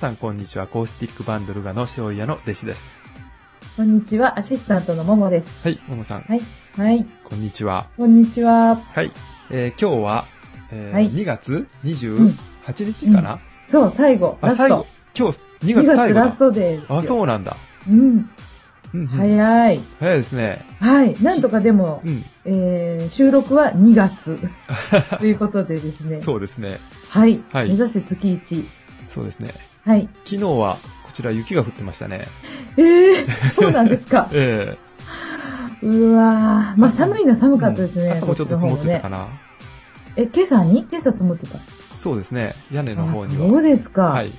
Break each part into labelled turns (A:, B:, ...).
A: さんこんにちは。コースティックバンドルガの醤油屋の弟子です。
B: こんにちは、アシスタントのももです。
A: はい、ももさん、
B: はい。はい。
A: こんにちは。
B: こんにちは。
A: はい、えー今日は、えー
B: はい
A: 2月
B: うん
A: 28日かな、
B: そう、最後、
A: あ、
B: ラス
A: 最後
B: ト。。
A: 今日、2
B: 2
A: 月最後だ。
B: 月ラストですよ。
A: あ、そうなんだ。
B: うん。
A: うんうん、
B: 早い。
A: 早いですね。
B: はい。なんとかでも
A: う、ん。
B: えー、収録は2月 ということでですね。
A: そうですね。
B: はい。
A: はい
B: 目指せ月1。
A: そうですね。
B: はい。
A: 昨日は、こちら雪が降ってましたね。
B: えー、そうなんですか。
A: え
B: うわー。まあ寒いのは寒
A: え
B: かったですね。
A: 朝もちょっと積もってたか
B: な。
A: な。
B: え、今朝に？今朝積もってた？
A: そうですね。屋根の
B: あ
A: 方に
B: そう
A: は。
B: ですか。
A: はい。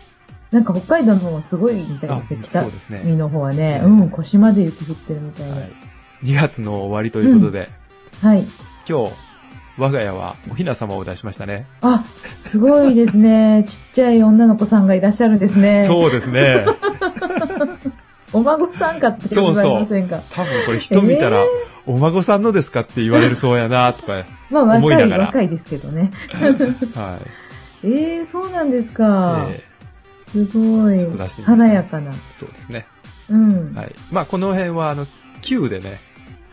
B: なんか北海道の方はすごいみたいです北
A: そうですね
B: 海の方はね。
A: ええ
B: うん、腰まで雪降ってるみたいで。
A: はい。2月の終わりということで、
B: はい。
A: 今日、我が家はおひな様を出しましたね。
B: あ、すごいですね。ちっちゃい女の子さんがいらっしゃるんですね。う。
A: そうですね。
B: お孫さんかって言われませんか？
A: 多分これ人見たら、
B: え
A: お孫さんのですかって言われるそうやなとか、
B: まあ若
A: 思いないがら
B: 若いですけどね。
A: はい。
B: ええそうなんですか。
A: え
B: すごい華やかな。
A: ーそうですね。
B: うん。
A: はい。まあこの辺は、あの、旧でね、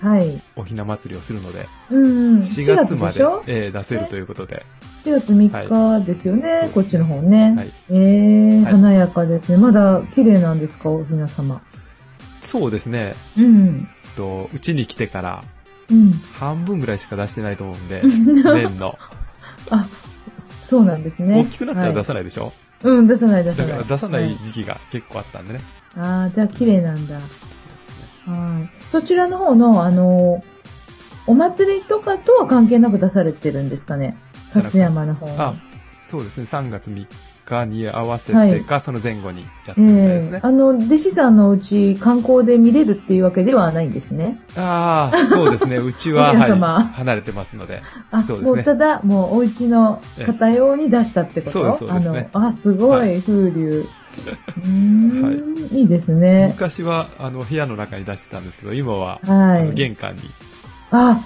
B: はい。
A: おひな祭りをするので、
B: うんうん。
A: 4月まで
B: 4月
A: えー出せるということで、
B: 4月3日ですよね、
A: はい
B: こっちの方ね。
A: はい
B: ええ
A: はい
B: 華やかですね。まだ綺麗なんですか、おひな様？
A: そうですね、
B: うん。
A: と、うちに来てから
B: うん。
A: 半分ぐらいしか出してないと思うんで、年の。
B: あ、そうなんですね。
A: 大きくなったら出
B: はい
A: さないでしょ、
B: うん、出さない出さない。
A: だから出さな
B: はい
A: 時期が結構あったんでね。
B: ああ、じゃあ綺麗なんだ。はい。そちらの方の、あの、お祭りとかとは関係なく出されてるんですかね？勝山の方に。
A: あ、そうですね、3月3日に合わせ
B: はい
A: てか、その前後にやってみたいですね。
B: ええあの、弟子さんのうち観光で見れるっていうわけではないんですね。
A: ああ、そうですね、うちは、
B: 皆
A: はい、
B: 様
A: 離れてますので。
B: あ、
A: そうですね
B: もうただ、もうお家の方用に出したってこと？
A: そうですそうですね
B: あの、あ、すご、
A: はい
B: 風流。うーん、い、いですね。
A: 昔は、あの、部屋の中に出してたんですけど、今は、
B: はい。
A: 玄関に。
B: あ、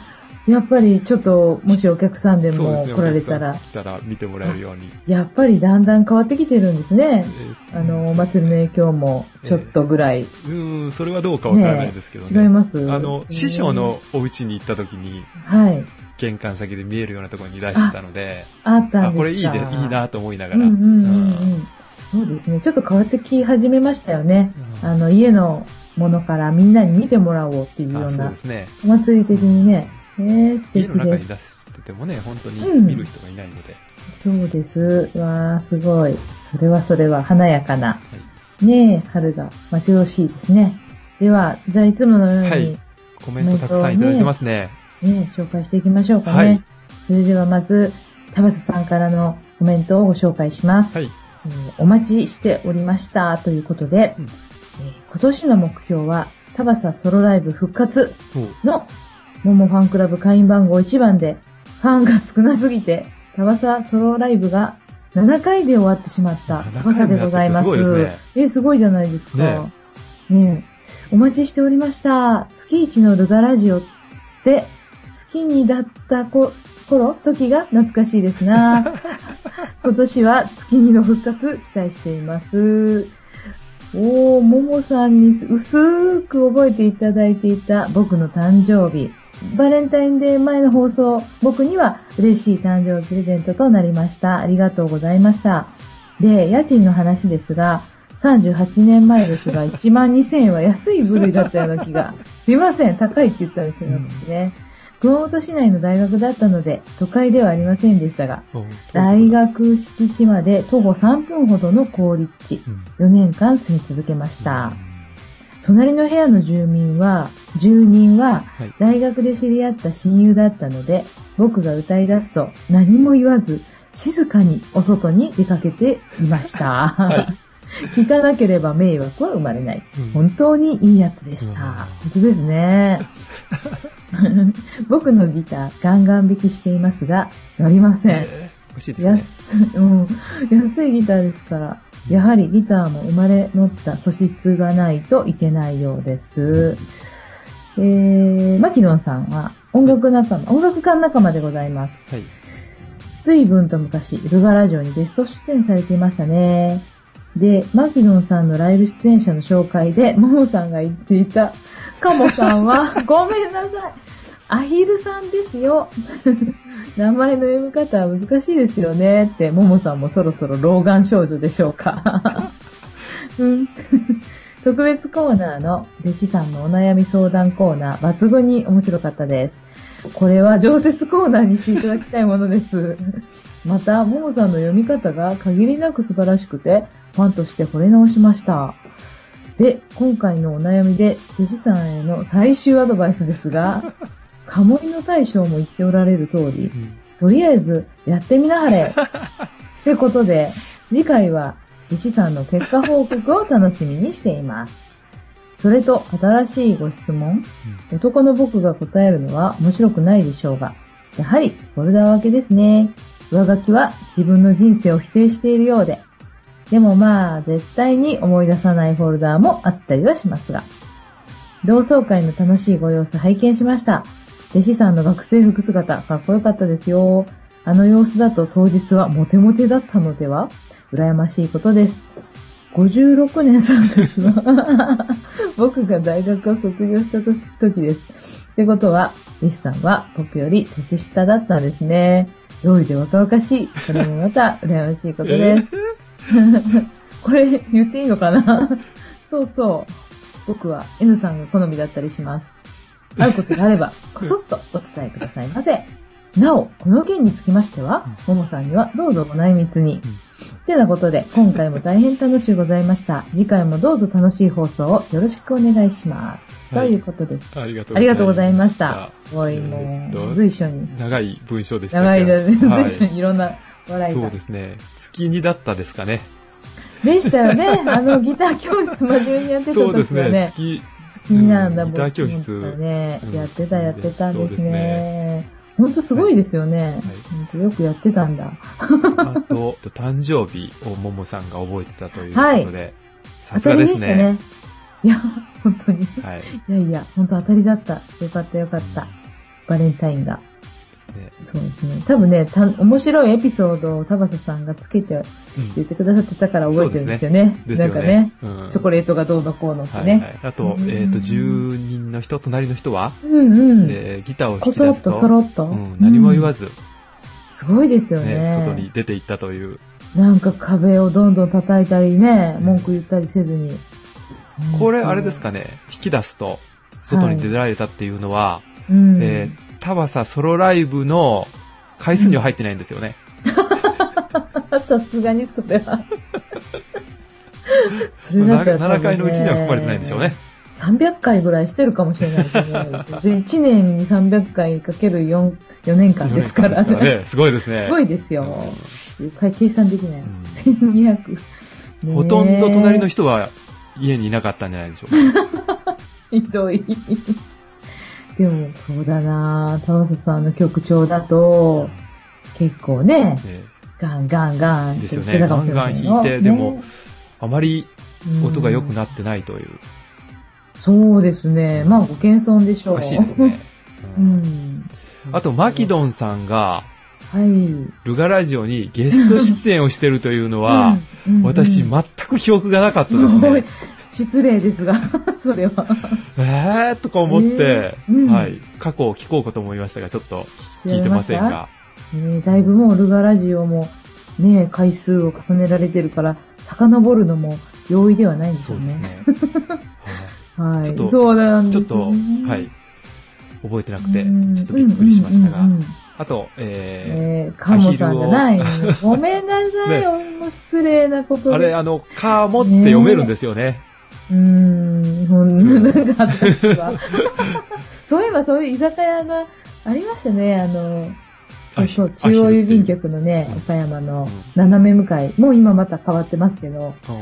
B: やっぱりちょっと、もしお客さんでも来られたら
A: お客、さん来たら見てもらえるように。
B: やっぱりだんだん変わってきてるんですね。
A: えー
B: あの、お祭りの影響もちょっとぐらい。
A: うーん、それはどうかわからないですけどね。
B: 違います？
A: あの、師匠のお家に行った時に、
B: はい。
A: 玄関先で見えるようなところに出してたので、
B: あったんですか
A: あ、これいいで、いいなと思いながら。
B: うんうんうんう
A: うん
B: ん。そうですね。ちょっと変わってき始めましたよね。
A: うん
B: あの、家のものからみんなに見てもらおうっていうよ
A: あそう
B: うな
A: ですね。
B: お祭り的にね。えー、素
A: 家の中。に出しててもね、本当に
B: うん
A: 見る人がいないので。
B: そうです。わー、すごい。それはそれは華やかな。ねえ、春が待ち遠しいですね。では、じゃあいつものように、
A: はいコメントたくさんいただいてますね。
B: ね、紹介していきましょうかね。
A: はい
B: それではまず、田畑さんからのコメントをご紹介します。
A: はい。
B: えーお待ちしておりましたということで、
A: うん
B: えー今年の目標は、田畑ソロライブ復活の、モモファンクラブ会員番号1番で、ファンが少なすぎて、田畑ソロライブが7回で終わってしまった田畑でございます。
A: 7回もやっててすごいですね
B: えーすごいじゃないですか。
A: ね
B: ねえお待ちしておりました。月一のルガラジオで、好きにだったこ頃、時が懐かしいですな。今年は月2の復活期待しています。おー、ももさんに薄く覚えていただいていた僕の誕生日。バレンタインデー前の放送、僕には嬉しい誕生日プレゼントとなりました。ありがとうございました。で、家賃の話ですが、38年前ですが、1万2000円は安い部類だったような気が。すいません、高いって言ったんですよ、私ね。熊本市内の大学だったので、都会ではありませんでしたが、大学敷地まで徒歩3分ほどの高立地、
A: うん
B: 4年間住み続けました。隣の部屋の住民は、住人は、
A: はい。
B: 大学で知り合った親友だったので、僕が歌い出すと何も言わず、静かにお外に出かけていました。
A: はい
B: 聞かなければ迷惑は生まれない。
A: うん
B: 本当にいいやつでした。
A: うん
B: 本当ですね。僕のギター、ガンガン弾きしていますが、乗りません。
A: えー欲しいです
B: 安
A: ね。
B: うん、安いギターですから、やはりギターも生まれ持った素質がないといけないようです。えー、マキノンさんは音楽仲間、音楽家仲間でございます。
A: はい。
B: 随分と昔、ルガラジオにゲスト出演されていましたね。で、マキノンさんのライブ出演者の紹介で、ももさんが言っていた、カモさんは、ごめんなさい。アヒルさんですよ。名前の読み方は難しいですよねって、ももさんもそろそろ老眼少女でしょうか。うん 特別コーナーの弟子さんのお悩み相談コーナー、抜群に面白かったです。これは常設コーナーにしていただきたいものです。また、ももさんの読み方が限りなく素晴らしくて、ファンとして惚れ直しました。で、今回のお悩みで、弟子さんへの最終アドバイスですが、カモイの大将も言っておられる通り、とりあえずやってみなはれ。ってことで、次回は弟子さんの結果報告を楽しみにしています。それと、新しいご質問。男の僕が答えるのは面白くないでしょうが、やはりフォルダ分けですね。上書きは自分の人生を否定しているようで。でもまあ、絶対に思い出さないフォルダーもあったりはしますが。同窓会の楽しいご様子拝見しました。弟子さんの学生服姿、かっこよかったですよ。あの様子だと当日はモテモテだったのでは？羨ましいことです。56年3月の僕が大学を卒業した時です。ってことは、弟子さんは僕より年下だったんですね。どうりで若々しい。これもまた羨ましいことです。これ言っていいのかな？そうそう。僕は N さんが好みだったりします。会うことがあれば、こそっとお伝えくださいませ。なお、この件につきましては、ももさんにはどうぞご内密に。てなことで、今回も大変楽しゅうございました。次回もどうぞ楽しい放送をよろしくお願いします。
A: はい
B: ということです。
A: ありがとう
B: ございまし
A: ま
B: た。すごい、も
A: えーっと
B: う、随所に。
A: 長い文章でした
B: 長い
A: けど。
B: 間、
A: は
B: 随所にいろんな笑いが
A: そうで。すね。月2だったですかね。
B: でしたよね。あの、ギター教室真面目にやってた
A: そうですね。
B: 時はね。
A: 月、
B: 気になるんだ、
A: うんギター教室
B: ね
A: うん
B: やってた、やってたんですね。ほんとすごいですよね。ほんとよくやってたんだ。
A: あと、誕生日をももさんが覚えてたということで、さすがです
B: 当たりで
A: ね。
B: したね。いや、本当に。
A: はい。
B: いやいや、ほんと当たりだった。よかったよかった。バレンタインが。そうですね。多分ね、た面白いエピソードを田畑さんがつけて
A: うん
B: 言ってくださってたから覚えてるんですよね。
A: ですよ
B: なんかね、
A: うん
B: チョコレートがどうのこうのって
A: はいはい
B: ね。。
A: あと、
B: うん
A: えっと、10人の人、隣の人は、
B: うんうん。
A: えーギターを
B: こそろっとそろっと。
A: うん何も言わず、
B: すごいですよね。
A: ね、外に出て行ったという。
B: なんか壁をどんどん叩いたりね、
A: うん
B: 文句言ったりせずに。
A: これ、あれですかね、引き出すと、外に出られたっていうのは、
B: うん。
A: えー、タバサソロライブの回数には入ってないんですよね。
B: さすがにそれは。それだったら多分ね
A: 7回のうちには含まれてないんでしょうね。
B: 300回ぐらいしてるかもしれないですね。で1年に300回かける 4, 4年間ですから
A: 4年間ですね。すごいですね。
B: すごいですよ。計算できない。
A: うん
B: 1200。ねえ
A: ほとんど隣の人は家にいなかったんじゃないでしょうか。
B: ひどい。でも、そうだなぁ。田畑さんの曲調だと、結構ね、
A: ね
B: ガンガンガンって
A: ですよねガンガン弾いてでも
B: ね
A: あまり音が良くな
B: っ
A: ってないという。
B: そうですね。まあ、ご謙遜でしょう。
A: おかしいですね。
B: う
A: うん
B: ん。
A: あと、マキドンさんが、
B: はい。
A: ルガラジオにゲスト出演をしてるというのは、
B: うん、うん
A: 私、
B: うん
A: 全く記憶がなかったですね。
B: 失礼ですが、それは。
A: えーとか思って、
B: えーうん
A: はい。過去を聞こうかと思いましたが、ちょっと聞いてませんが。
B: ねだいぶもうルガラジオも、ね、回数を重ねられてるから、遡るのも容易ではないんですよね。
A: そうですね。
B: はい。
A: ちょっと
B: そうなん
A: ちょっと、はい。覚えてなくて、
B: うん
A: ちょっとびっくりしましたが。あと、え
B: えー、カモさんじゃない。ごめんなさい、
A: ね
B: 失礼なこと。
A: あれ、あの、カーモって読めるんですよね。
B: うーん、ほんなんか恥ずかしいわ。そういえばそういう居酒屋がありましたね、あの、そうそう、中央郵便局のね、
A: うん
B: 岡山の
A: うん
B: 斜め向かい、もう今また変わってますけど、
A: うん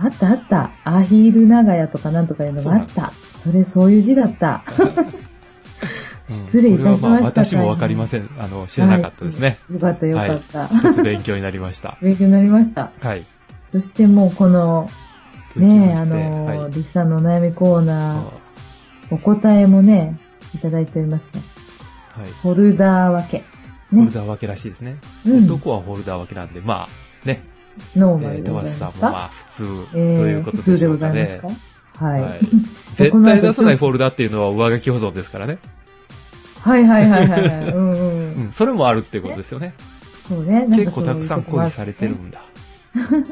B: あったあった、アヒール長屋とかなんとかいうのがあった。それそういう字だった。失礼いたしました
A: これはまあ、私もわかりません。あの、知らなかったですね。
B: はい。よかったよかった。
A: 一つ勉強になりました。
B: 勉強になりました。
A: はい。
B: そしてもうこの、ねえ、あの、
A: はい
B: リスさんのお悩みコーナ
A: あ
B: ー、お答えもね、いただいておりますね。
A: はい。
B: フォルダー分け。
A: ホルダー分けらしいですね。
B: うん
A: 男はホルダー分けなんで、まあ、ね。
B: ノーマルでございますか、
A: さんもまあ普通と
B: えー
A: いうことでしょうかね。
B: 普通でございますか？はい。
A: はい 絶対出さないフォルダっていうのは上書き保存ですからね。
B: はいはいはいはいはい。うんうん。
A: うん、それもあるっていうことですよね。
B: そうね。
A: 結構たくさんコピーされてるんだ。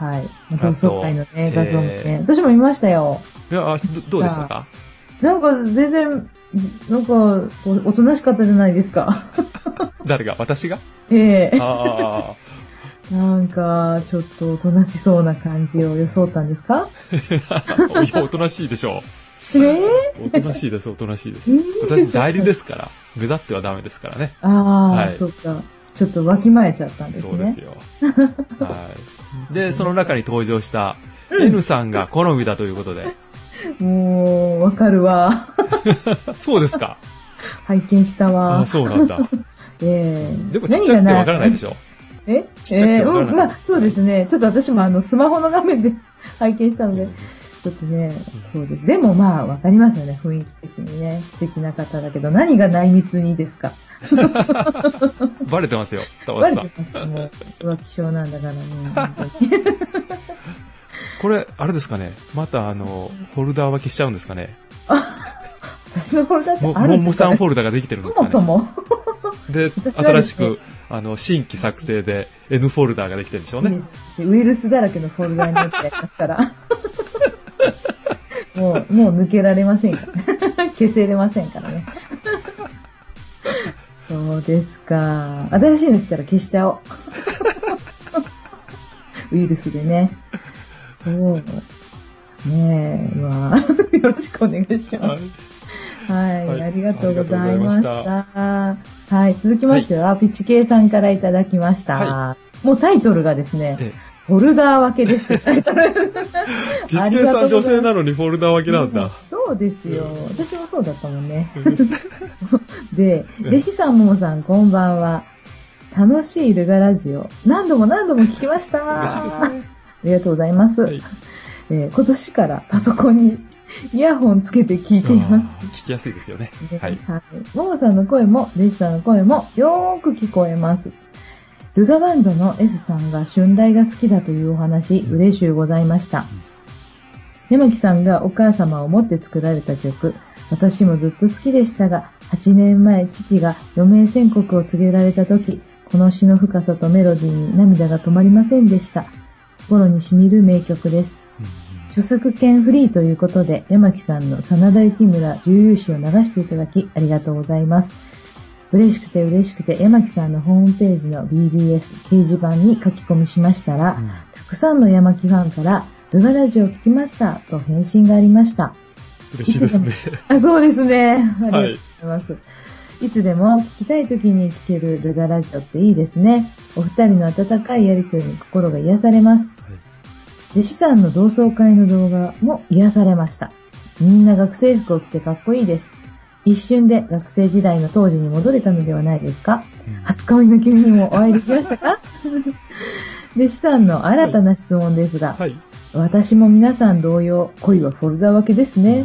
B: はい。同窓会のね、画像もね
A: え。ー
B: 私も見ましたよ。
A: いや、あどどうでしたか？
B: なんか全然、なんか、おとなしかったじゃないですか。
A: 誰が？私が？
B: ええ
A: あ
B: なんか、ちょっとおとなしそうな感じを装ったんですか？
A: あ。いや、おとなしいでしょ
B: ええ？
A: う。おとなしいです、おとなしいです
B: え。ー
A: 私代理ですから。目立ってはダメですからね。
B: ああ、
A: はい
B: そっか。ちょっとわきまえちゃったんですね。
A: そうですよ。はい。で、その中に登場した
B: うん
A: N さんが好みだということで。
B: もう、わかるわ。
A: そうですか。
B: 拝見したわ。
A: あそうなんだ。
B: ええ
A: でもちっちゃくてわからないでしょ。
B: え？
A: ちっちゃくてわからない
B: えーうん、まあ、そうですね。ちょっと私もあの、スマホの画面で 拝見したので、ちょっとね、そうです。でもまあ、わかりますよね、雰囲気的にね。素敵な方だけど、何が内密にですか？
A: バレてますよ、タワ
B: バレ
A: さん。
B: てますもう、浮気症なんだからね。
A: これ、あれですかね。またあの、フォルダー分けしちゃうんですかね。
B: 私のフォルダって
A: も、
B: ある
A: ももさんフォ
B: ル
A: ルダができてるんです
B: そ
A: かね。
B: もそも。
A: で、新しく、あの、新規作成で N フォルダーができてるんでしょうね。
B: しウイルスだらけのフォルダになっちゃいますから。もう、もう抜けられませんから。消せれませんからね。そうですか。新しいの来たら消しちゃおう。ウイルスでね。そう。ねえ、まあ、よろしくお願いし
A: は
B: ます。
A: い
B: はい、
A: はい
B: ありがとうございました。はい、続きましては、ピチケイさんからいただきました。
A: は
B: もうタイトルがですね、
A: え
B: フォルダー分けです。
A: ピチケイさん女性なのにフォルダー分けなんだ。
B: そうですよ。私もそうだったもんね。
A: う ん
B: で、
A: うん
B: 弟子さん、ももさん、こんばんは。楽しいルガラジオ。何度も何度も聞きました。
A: 嬉しいですね。
B: ありがとうございます。
A: はい。
B: えー今年からパソコンにイヤホンつけて聞いています。
A: 聞きやすいですよね。
B: ね
A: はい。
B: ももさんの声も、弟子さんの声もよーく聞こえます。ルガバンドの S さんが春大が好きだというお話、嬉しゅうございました。山木さんがお母様を持って作られた曲、私もずっと好きでしたが、8年前父が余命宣告を告げられた時、この詩の深さとメロディーに涙が止まりませんでした。心に染みる名曲です。著作権フリーということで、山木さんの真田幸村重々詩を流していただき、ありがとうございます。嬉しくて嬉しくて、山木さんのホームページの BBS 掲示板に書き込みしましたら、
A: うん
B: たくさんの山木ファンから、ルガラジオを聞きましたと返信がありました。
A: 嬉しいですね。
B: あ、そうですね。ありがとうご
A: はい
B: ざいます。いつでも聞きたい時に聞けるルガラジオっていいですね。お二人の温かいやりとりに心が癒されます。弟子さんの同窓会の動画も癒されました。みんな学生服を着てかっこいいです。一瞬で学生時代の当時に戻れたのではないですか？
A: うん
B: 初恋の君にもお会いできましたか？弟子さんの新たな質問ですが、
A: はい。
B: 私も皆さん同様、恋はフォルダ分けですね。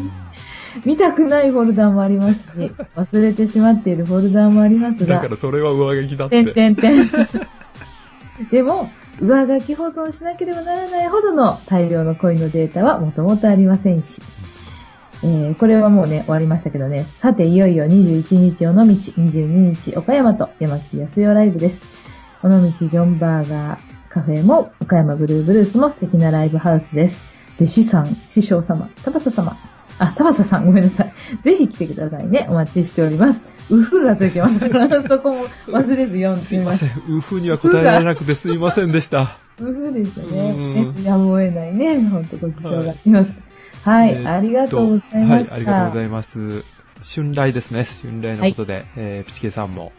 B: 見たくないフォルダもありますし、忘れてしまっているフォルダもありますが
A: だか、らそれは上書きだって。
B: てんてんてん。でも、上書き保存しなければならないほどの大量の恋のデータはもともとありませんし、えー、これはもうね、終わりましたけどね。さて、いよいよ21日尾道、22日岡山と山木安代ライブです。尾道ジョンバーガーカフェも岡山ブルーブルースも素敵なライブハウスです。弟子さん、師匠様、田畑様、あ、田畑さんごめんなさい。ぜひ来てくださいね。お待ちしております。うふがついてますから、そこも忘れず読ん
A: す
B: でみま。
A: いますせん。ウフには答えられなくてすいませんでした。
B: うふですよ
A: う
B: ね。やむを得ないね。ほんとご視聴が。はい、
A: えーっと
B: ありがとうございました。
A: はい、ありがとうございます。春来ですね。春来のことで、えー、ピチケさんも、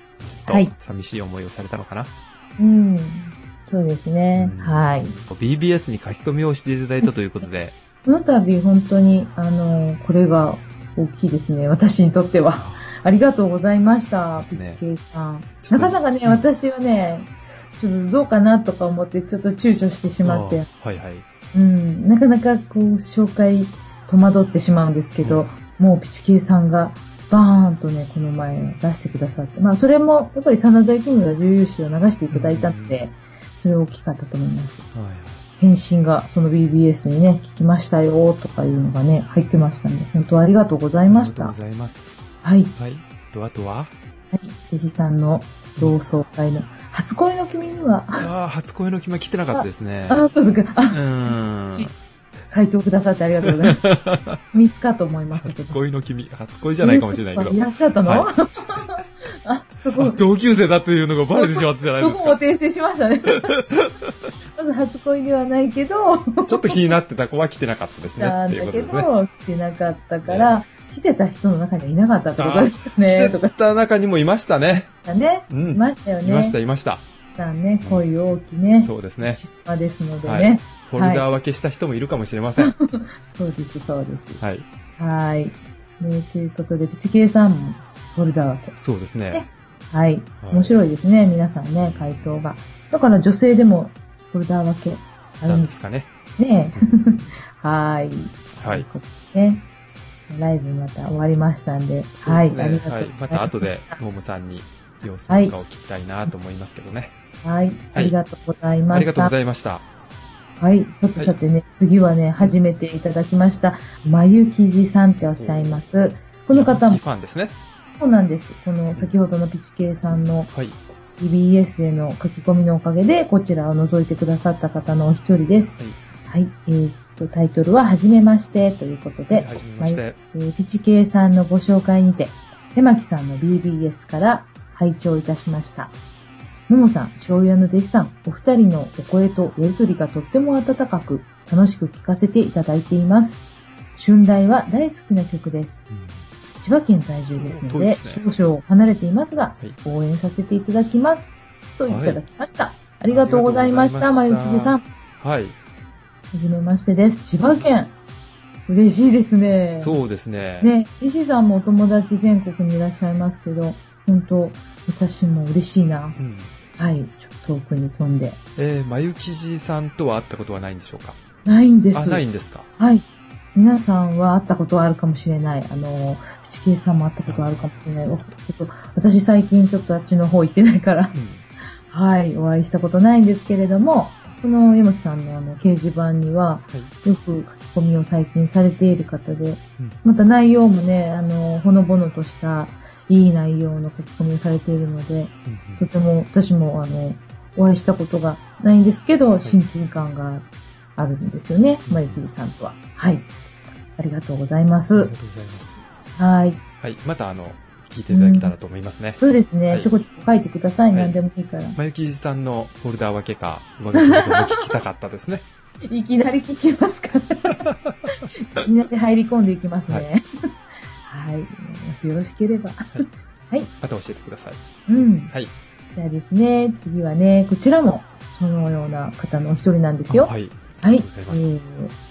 A: ちょ
B: はい
A: っと寂しい思いをされたのかな？
B: うん。そうですね。
A: うん
B: はい。。
A: BBS に書き込みをしていただいたということで、
B: この度本当に、あの、これが大きいですね。私にとっては。ありがとうございました。
A: ですね
B: ピチケイさん。なかなかね、
A: うん
B: 私はね、ちょっとどうかなとか思って、ちょっと躊躇してしまって、
A: はいはい。
B: うん、なかなかこう、紹介戸惑ってしまうんですけど、もうピチケイさんがバーンとね、この前出してくださって、まあそれも、やっぱり真田幸村重優秀を流していただいたので、それ大きかったと思います。
A: はい。
B: 返信がその BBS にね、聞きましたよとかいうのがね、入ってましたね。本当ありがとうございました。
A: ありがとうございます。
B: はい。
A: はい。と、あとは？
B: はい。弟子さんの同窓会の、初恋の君には、あ、
A: ああ、初恋の決ま来てなかったですね。
B: あ、そうですか。
A: うん。
B: 回答くださってありがとうございます。3日かと思いますけ
A: 初
B: ど。
A: 恋の君、初恋じゃないかもしれないけど
B: い。らっしゃったの、
A: は
B: あ、そ
A: あ
B: こ、
A: 同級生だというのがバレてしまったじゃない
B: そ
A: ですか。
B: こも訂正しましたね。まず初恋ではないけど、
A: ちょっと気になってた子は来てなかったですね。
B: なんだけ。ど、来てなかったから、来てた人の中にはいなかったってことでしたね。
A: 来てた中にもいましたね。
B: ね。
A: うん
B: いましたよね。
A: いました、いました。
B: さんね、恋大きね。
A: そうですね。
B: 島ですので
A: はい
B: ね。
A: フォルダー分けした人もいるかもしれません。
B: そうです、そうです。
A: はい。
B: はい。ね、ということで、プチケイさんもフォルダ分け。
A: そうですね。
B: はい。
A: はい
B: 面白いですね、皆さんね、回答が。だから女性でもフォルダ分けあ
A: な
B: るんで
A: すすかね。
B: ね。はい。
A: はい
B: ね。ライブまた終わりましたんで、はい。
A: そうですね。
B: ありがとうござ
A: はいい。
B: ます。
A: また後で、ももさんに様子なんかを聞きたいなと思いますけどね。
B: はい。ありがとうございました。
A: ありがとうございました。
B: はい。さてさてね、次はね、初めていただきました、まゆきじさんっておっしゃいます。この方も
A: フ、ァンですね。
B: そうなんです。この先ほどのピチケイさんの
A: はい。
B: TBS への書き込みのおかげで、こちらを覗いてくださった方のお一人です。
A: はい。
B: はい。えーっと、タイトルは、はじめましてということで、
A: はいはじめまして。
B: えーピチケイさんのご紹介にて、手巻さんの BBS から拝聴いたしました。ももさん、醤油屋の弟子さん、お二人のお声とやりとりがとっても温かく、楽しく聴かせていただいています。春来は大好きな曲です。千葉県在住ですので、
A: ね
B: 少々離れていますが、
A: い
B: 応援させていただきます。といただきました。あ
A: い
B: りがとうございました、
A: あ
B: ま
A: りがとうございました
B: ゆきじさん。
A: はい。
B: はじめましてです。千葉県。嬉しいですね。
A: そうですね。
B: ね、石さんもお友達全国にいらっしゃいますけど、本当私も嬉しいな。
A: うん。
B: はい、ちょっと遠くに飛んで。
A: えー、まゆきじさんとは会ったことはないんでしょうか？
B: ないんです。
A: あ、ないんですか
B: はい。皆さんは会ったことはあるかもしれない。あの、七慶さんも会ったことはあるかもしれない。おちょっと私最近ちょっとあっちの方行ってないから、
A: うん。
B: はい、お会いしたことないんですけれども、この山木さんのあの掲示板には、
A: はい。
B: よく書き込みを最近されている方で、
A: うん
B: また内容もね、あの、ほのぼのとしたいい内容の書き込みをされているので、とても私もあの、お会いしたことがないんですけど、
A: い
B: 親近感があるんですよね、まゆきりさんとは。はい。ありがとうございます
A: ありが。とうございます。
B: はい。
A: はい。また、あの、聞いていただけたらと思いますね。
B: そうですね、
A: はい
B: ちょこちょこ書いてください、
A: はい
B: 何でもいいから。
A: まゆきじさんのフォルダー分けか、上書きも聞きたかったですね。
B: いきなり聞きますから。みんなで入り込んでいきますね。はい。もしよろしければ。はい。
A: また教えてください。
B: うん。
A: はい。
B: じゃあですね、次はね、こちらも、そのような方のお一人なんですよ。
A: あはい。
B: はい。えー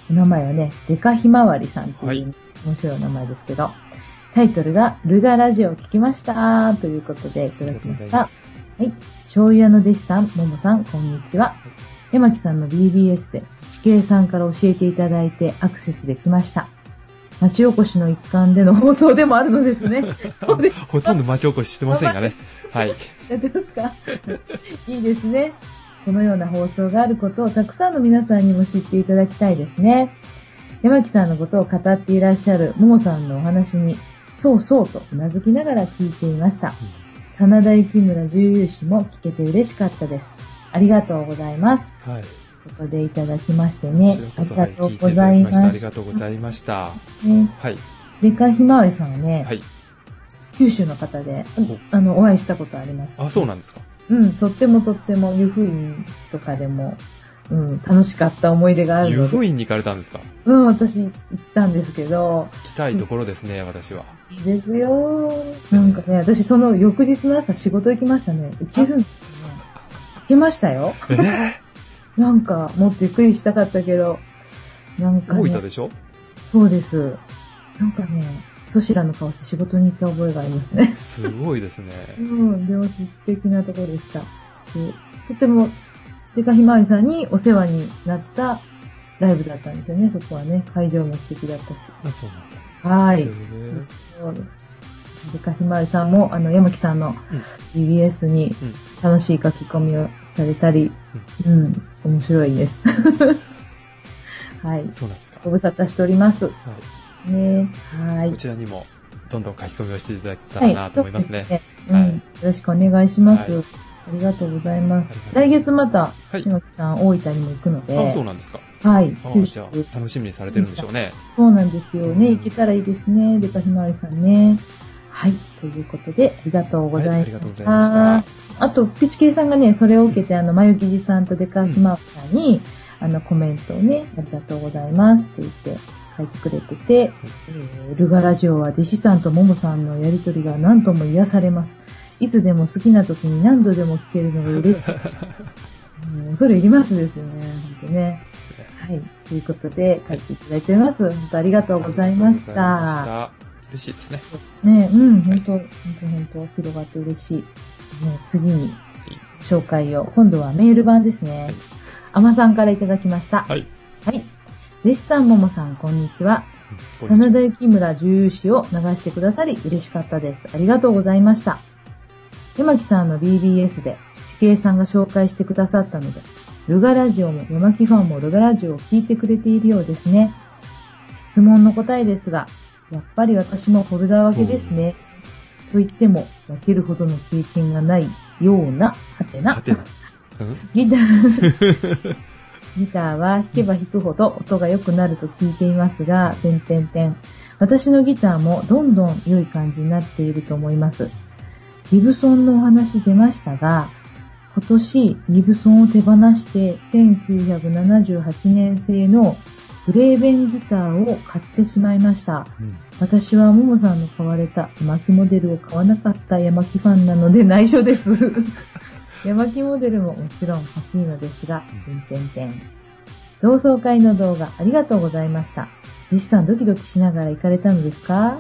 B: お名前はね、デカひまわりさんと
A: はいいう
B: 面白いお名前ですけど、タイトルが、ルガラジオ聞きましたということでいただきました。はい。醤油屋の弟子さん、ももさん、こんにちは。山木さんの BBS で、地形さんから教えていただいてアクセスできました。町おこしの一環での放送でもあるのですね。そうです。
A: ほとんど町おこししてませんがね。はい。
B: やってますか？いいですね。このような放送があることをたくさんの皆さんにも知っていただきたいですね。山木さんのことを語っていらっしゃるももさんのお話に、そうそうとうなずきながら聞いていました。真田幸村重有志も聞けて嬉しかったです。ありがとうございます。
A: はい。
B: ことでいただきまして
A: こ
B: ねありがとうご
A: いただきました。
B: ざいます。
A: ありがとうございました。
B: ね、
A: はい。
B: でかひまわりさんはね、
A: はい。
B: 九州の方で、
A: お
B: あの、お会いしたことあります。
A: あ、そうなんですか。
B: うん、とってもとっても湯布院とかでも、うん、楽しかった思い出がある
A: 湯
B: ので。
A: 布院に行かれたんですか？
B: うん、私行ったんですけど、
A: 来たいところですね、私は。
B: いいですよ。なんかね、私その翌日の朝仕事行きましたね。行けるんですよね？行けましたよ。
A: え？ー、
B: なんか、もっとゆっくりしたかったけど、なんか、ね、
A: 大分でしょ？
B: そうです。なんかね、そしらの顔して仕事に行った覚えがありますね。
A: すごいですね。
B: うん、でも素敵なところでした。でとても、デカひまわりさんにお世話になったライブだったんですよね、そこはね。会場も素敵だったし。
A: あ、そうなんだ。
B: はい。そうですでかひまわりさんも、あの、山木さんの BBS に楽しい書き込みをされたり、うん、うん、面白いです。はい。
A: そうなんですか。
B: ご無沙汰しております。は
A: い。ねはい。こちらにも、どんどん書き込みをしていただけたらなと思いますね。はい、ね
B: うん、よろしくお願いします。はいありがとうございます。来月また、はい、木さん、大分にも行くので。
A: あ、そうなんですか。
B: はい。
A: じゃあ、楽しみにされてるんでしょうね。
B: そうなんですよね。行けたらいいですね。でかひまわりさんね。はい。ということで、ありがとうございました。はい、ありがとうございました。あと、ピチケイさんがね、それを受けて、あの、まゆきじさんとでかひまわりさんに、うん、あの、コメントをね、ありがとうございますって言って、書いてくれてて、えー、ルガラジオは弟子さんとももさんのやりとりが何とも癒されます。いつでも好きな時に何度でも聞けるのが嬉しいです。うん、それいりますですよね、本当ね。はい。ということで、書いていただいております。本当ありがとうございました。
A: 嬉しいですね。
B: ねうん、本当、本当、本当、広がって嬉しい。ね、次に、紹介を、今度はメール版ですね。あまさんからいただきました。
A: はい。
B: はい。弟子さん、ももさん、こんにちは。真田幸村重油詩を流してくださり嬉しかったです。ありがとうございました。山木さんの BBS で、地形さんが紹介してくださったので、ルガラジオも山木ファンもルガラジオを聞いてくれているようですね。質問の答えですが、やっぱり私もフォルダ分けですね。と言っても、分けるほどの経験がないような、はてな。ギター、ギターは弾けば弾くほど音が良くなると聞いていますが、点々点。私のギターもどんどん良い感じになっていると思います。ギブソンのお話出ましたが、今年ギブソンを手放して1978年製のグレーベンギターを買ってしまいました。うん、私はももさんの買われた山木モデルを買わなかった山木ファンなので内緒です。山木モデルももちろん欲しいのですが、てんてん。同窓会の動画ありがとうございました。弟子さんドキドキしながら行かれたのですか？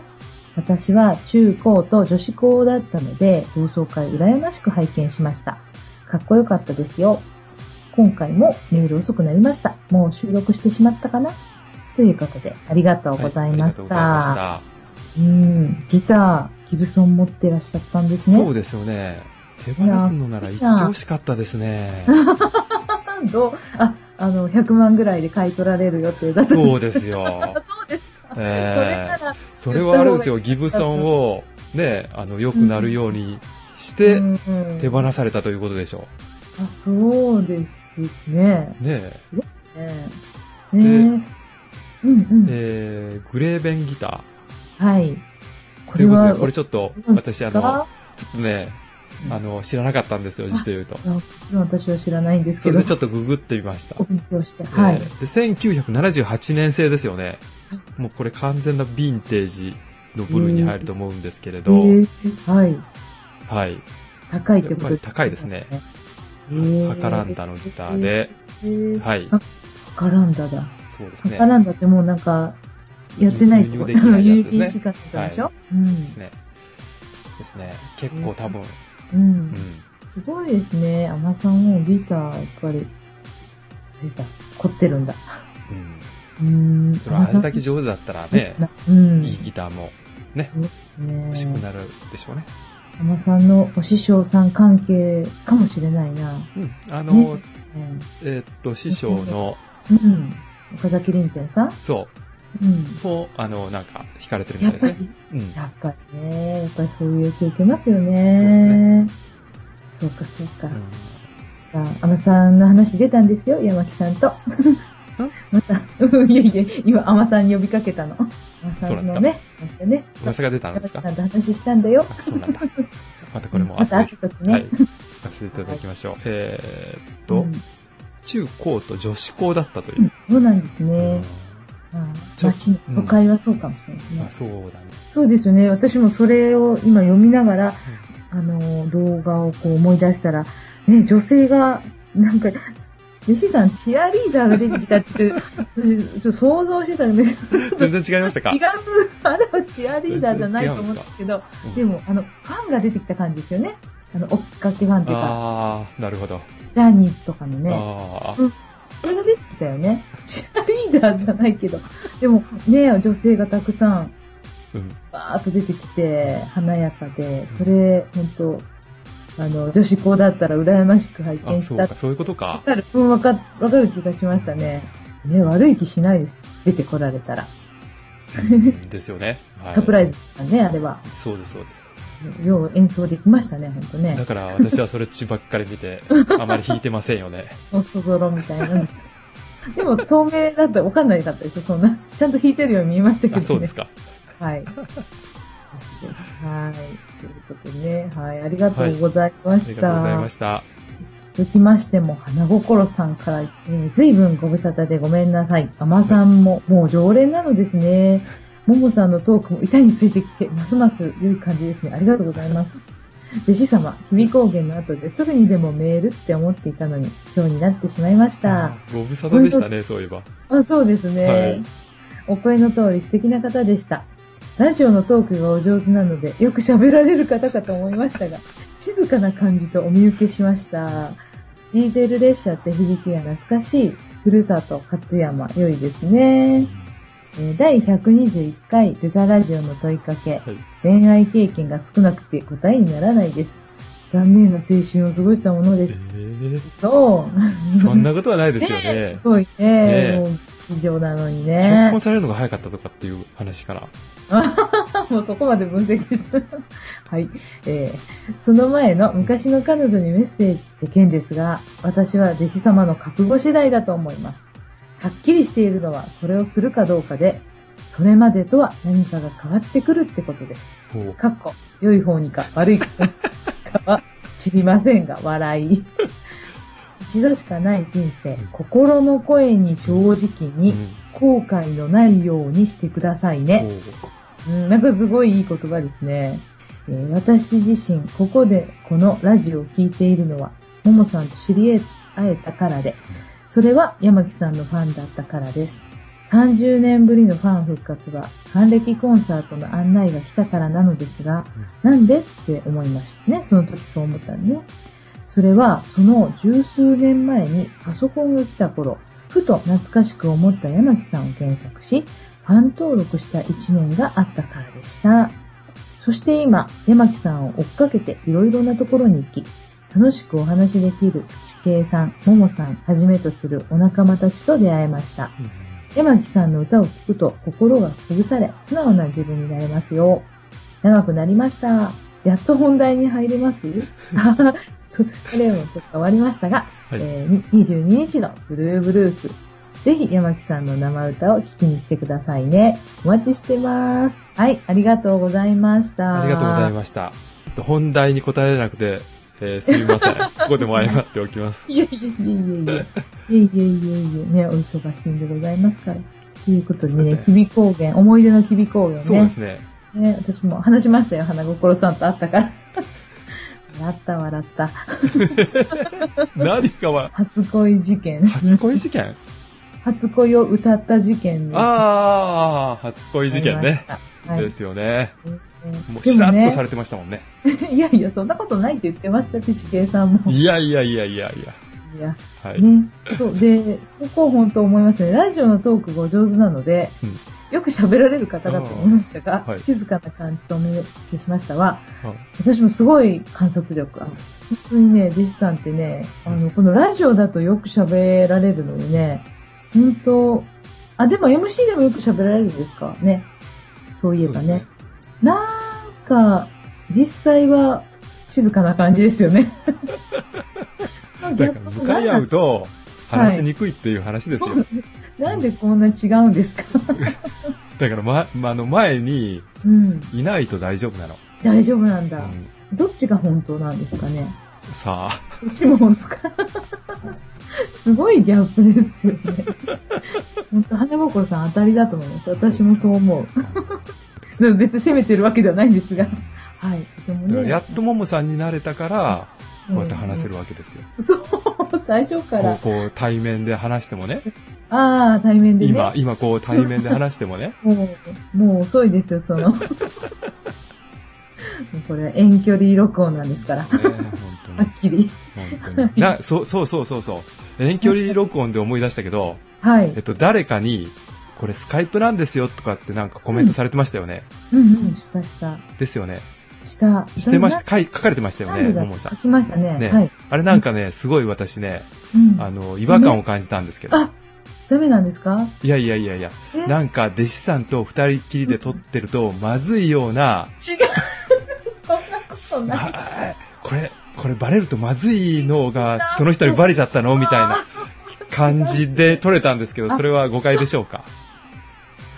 B: 私は中高と女子高だったので、同窓会羨ましく拝見しました。かっこよかったですよ。今回もメール遅くなりました。もう収録してしまったかな？ということで、ありがとうございました。はい、したうん、ギター、ギブソン持ってらっしゃったんですね。
A: そうですよね。手放すのなら言ってほしかったですね。
B: どうあ、あの、100万ぐらいで買い取られる予定だ
A: そうですよ。そうですえー、それはあれですよ、ギブソンをね、あの、良くなるようにして手放されたということでしょ
B: う。あ、そうですね。
A: ね
B: え。ねえ。で、うん
A: うん、えー、グレーベンギタ
B: ー。はい。
A: これは、これちょっと、私あの、ちょっとね、あの、知らなかったんですよ、実を言うと。
B: 私は知らないんですけ
A: ど。それでちょっとググってみました。
B: お勉強して。はい。で、
A: 1978年製ですよね。もうこれ完全なヴィンテージの部類に入ると思うんですけれど。えー、
B: はい。
A: はい。
B: 高いってこと
A: ですね。高いですね。ハカランダのギターで、えー、はい。ハ
B: カランダだ。
A: そうですね。
B: ハカランダってもうなんか、やってないってこと輸入禁止かってでしょ、はい、うん。
A: ですね。ですね。結構多分、
B: うん。うん、すごいですね。アマさんもギター、やっぱり、ギター、凝ってるんだ。
A: うん。うん。それあれだけ上手だったらね、うん、いいギターもね、ね欲しくなるでしょうね。
B: アマさんのお師匠さん関係かもしれないな。
A: うん。あの、ね、えー、っと、師匠の、
B: うん。岡崎凛天さん？
A: そう。うん。も、あの、なんか、惹かれてるみたいですね。
B: うん。やっぱりね、やっぱりそういう影響受けますよね。そうか、そうか。さあ、あのさんの話出たんですよ、山木さんと。また、いやいや、今、あまさんに呼びかけたの。あまさんのね、
A: またね。噂が出たんですか？
B: 山木さんと話したんだよ。
A: そうなんだ。またこれも
B: また会った時ね。はい。聞
A: かせていただきましょう。えーっと、中高と女子高だったという。
B: そうなんですね。街、都会はそうかもしれないですね。
A: あ、そうだね。
B: そうですよね。私もそれを今読みながら、あの、動画をこう思い出したら、ね、女性が、なんか、西さん、チアリーダーが出てきたって、ちょ想像してたんで、
A: 全然違いましたか？
B: 違う、あれはチアリーダーじゃないと思うんですけど、うん、でも、あの、ファンが出てきた感じですよね。あの、追っかけファンっていうか。
A: ああ、なるほど。
B: ジャニーズとかのね。ああ、うん。それが出てきたよね。チアリーダーじゃないけど。でも、ね、女性がたくさん
A: うん。
B: バーっと出てきて、華やかで、それ、ほんと、あの、女子校だったら羨ましく拝
A: あ、
B: 見した
A: そうか、そういうこと
B: わ
A: か。
B: かる、うん、わか、わかる気がしましたね。ね、悪い気しないです。出てこられたら。
A: うんですよね。はい。
B: サプライズだね、あれは。
A: そうです、そうです。
B: よう演奏できましたね、ほんとね
A: だ。から私はそれっちばっかり見て、あまり弾いてませんよね。
B: おそぞろみたいな。でも、透明だったらわかんないかったですよ、そんな。ちゃんと弾いてるように見えましたけど
A: あ、
B: ね。
A: そうですか。
B: はい。はい。ということでね、はい、ありがとうございま
A: あ
B: した。
A: りがとうございました。
B: 続きましても、花心さんから、えー、随分ご無沙汰でごめんなさい。甘さんも、もう常連なのですね。ももさんのトークも板についてきて、ますます良い感じですね。ありがとうございます。弟子様、日々高原の後ですぐにでもメールって思っていたのに、今日になってしまいました。
A: ご無沙汰でしたね、そういえば。
B: あ、そうですね。
A: はい
B: お声の通り素敵な方でした。ラジオのトークがお上手なので、よく喋られる方かと思いましたが、静かな感じとお見受けしました。ディーゼル列車って響きが懐かしい。ふるさと勝山、良いですね。えー第121回ルガラジオの問いかけ、
A: はい。
B: 恋愛経験が少なくて答えにならないです。残念な青春を過ごしたもの
A: え
B: です。
A: ー、
B: そう。
A: そんなことはないですよ
B: ね す。ごいね。
A: ねえ
B: もう以上なのに
A: 結
B: ね
A: 婚。されるのが早かったとかっていう話から。
B: もうそこまで分析です。はい。えー、その前の昔の彼女にメッセージって件ですが、私は弟子様の覚悟次第だと思います。はっきりしているのはそれをするかどうかで、それまでとは何かが変わってくるってことです。かっこ、良い方にか悪い方にかは知りませんが、笑い。一度しかない人生、心の声に正直に、
A: うん
B: 後悔のないようにしてくださいね。
A: ほう
B: うん、なんかすごいいい言葉ですね。えー私自身、ここでこのラジオを聞いているのは、ももさんと知り合えたからで、それは山木さんのファンだったからです。30年ぶりのファン復活は、還暦コンサートの案内が来たからなのですが、なんでって思いましたね。その時そう思ったんね。それは、その十数年前にパソコンが来た頃、ふと懐かしく思った山木さんを検索し、ファン登録した1年があったからでした。そして今、山木さんを追っかけていろいろなところに行き、楽しくお話しできる地形さん、ももさんはじめとするお仲間たちと出会えました。
A: うん
B: 山木さんの歌を聴くと心がほぐされ、素直な自分になれますよ。長くなりました。やっと本題に入れます？あこれもちょっと終わりましたが、
A: はい
B: えーに22日のブルーブルース。ぜひ山木さんの生歌を聴きに来てくださいね。お待ちしてます。はい、ありがとうございました。
A: ありがとうございました。本題に答えれなくて、えーすみません。ここでも謝っておきます。
B: いやいやいやいやいや。いやいやいやいやね、お忙しいんでございますから。ということでね日々高原、思い出の日々高原ね。
A: そうですね。
B: ね、私も話しましたよ、花心さんと会ったから。笑った笑った。
A: 何かは、
B: 初恋事件。
A: 初恋事件？
B: 初恋を歌った事件に
A: ああ、初恋事件ね。。
B: はい。
A: ですよね。もう、
B: で
A: しらっと
B: ね
A: されてましたもんね。
B: いやいや、そんなことないって言ってましたし、地形さんも。い
A: いやいやいやいやいや。
B: や、
A: はい。
B: ね。そう。で、ここ本当思いますね。ラジオのトークがお上手なので、
A: うん
B: よく喋られる方だと思いましたが、
A: はい
B: 静かな感じとお見受けしましたは、
A: あ
B: 私もすごい観察力。あの本当にね、弟子さんってね、あの、このラジオだとよく喋られるのにね、本当あ、でも MC でもよく喋られるんですか？ね。そういえばね。
A: そうです
B: なんか、実際は静かな感じですよね。
A: だから、向かい合うと、話しにくいっていう話ですよ。
B: なんでこんな違うんですか？
A: だから、ま、ま、あの、前に
B: うん。
A: いないと大丈夫なの。
B: 大丈夫なんだ。
A: うん
B: どっちが本当なんですかね？
A: さあ、
B: どっちも本当か。すごいギャップですよね。本当、花心さん当たりだと思います。私もそう思う。でも別に責めてるわけではないんですが。はい。でもね。
A: やっとももさんになれたから、
B: うん
A: こうやって話せるわけですよ。
B: そう、最初から
A: こう、。こう、対面で話してもね。
B: ああ、対面でね。
A: 今、今こう、対面で話してもね。
B: も う、もう遅いですよ、その。これは遠距離録音なんですから。はっ。きり。
A: 本当に。な、そう、そうそうそうそう。遠距離録音で思い出したけど、
B: はい
A: えっ。と、誰かに、これスカイプなんですよとかってなんかコメントされてましたよね。
B: うんうん、したした。
A: ですよね。
B: した。
A: してました、
B: だ
A: 書かれてましたよね、ももさ
B: 書きましたね。
A: ん。ね、
B: はい。
A: あれなんかね、すごい私ね、
B: うん
A: あの、違和感を感じたんですけど。
B: あ、ダメなんですか？
A: いやいやいやいや、
B: え？
A: なんか弟子さんと二人っきりで撮ってると、まずいような、
B: 違う。そんなこ
A: れ、これバレるとまずいのが、その人にバレちゃったの？みたいな感じで撮れたんですけど、それは誤解でしょうか？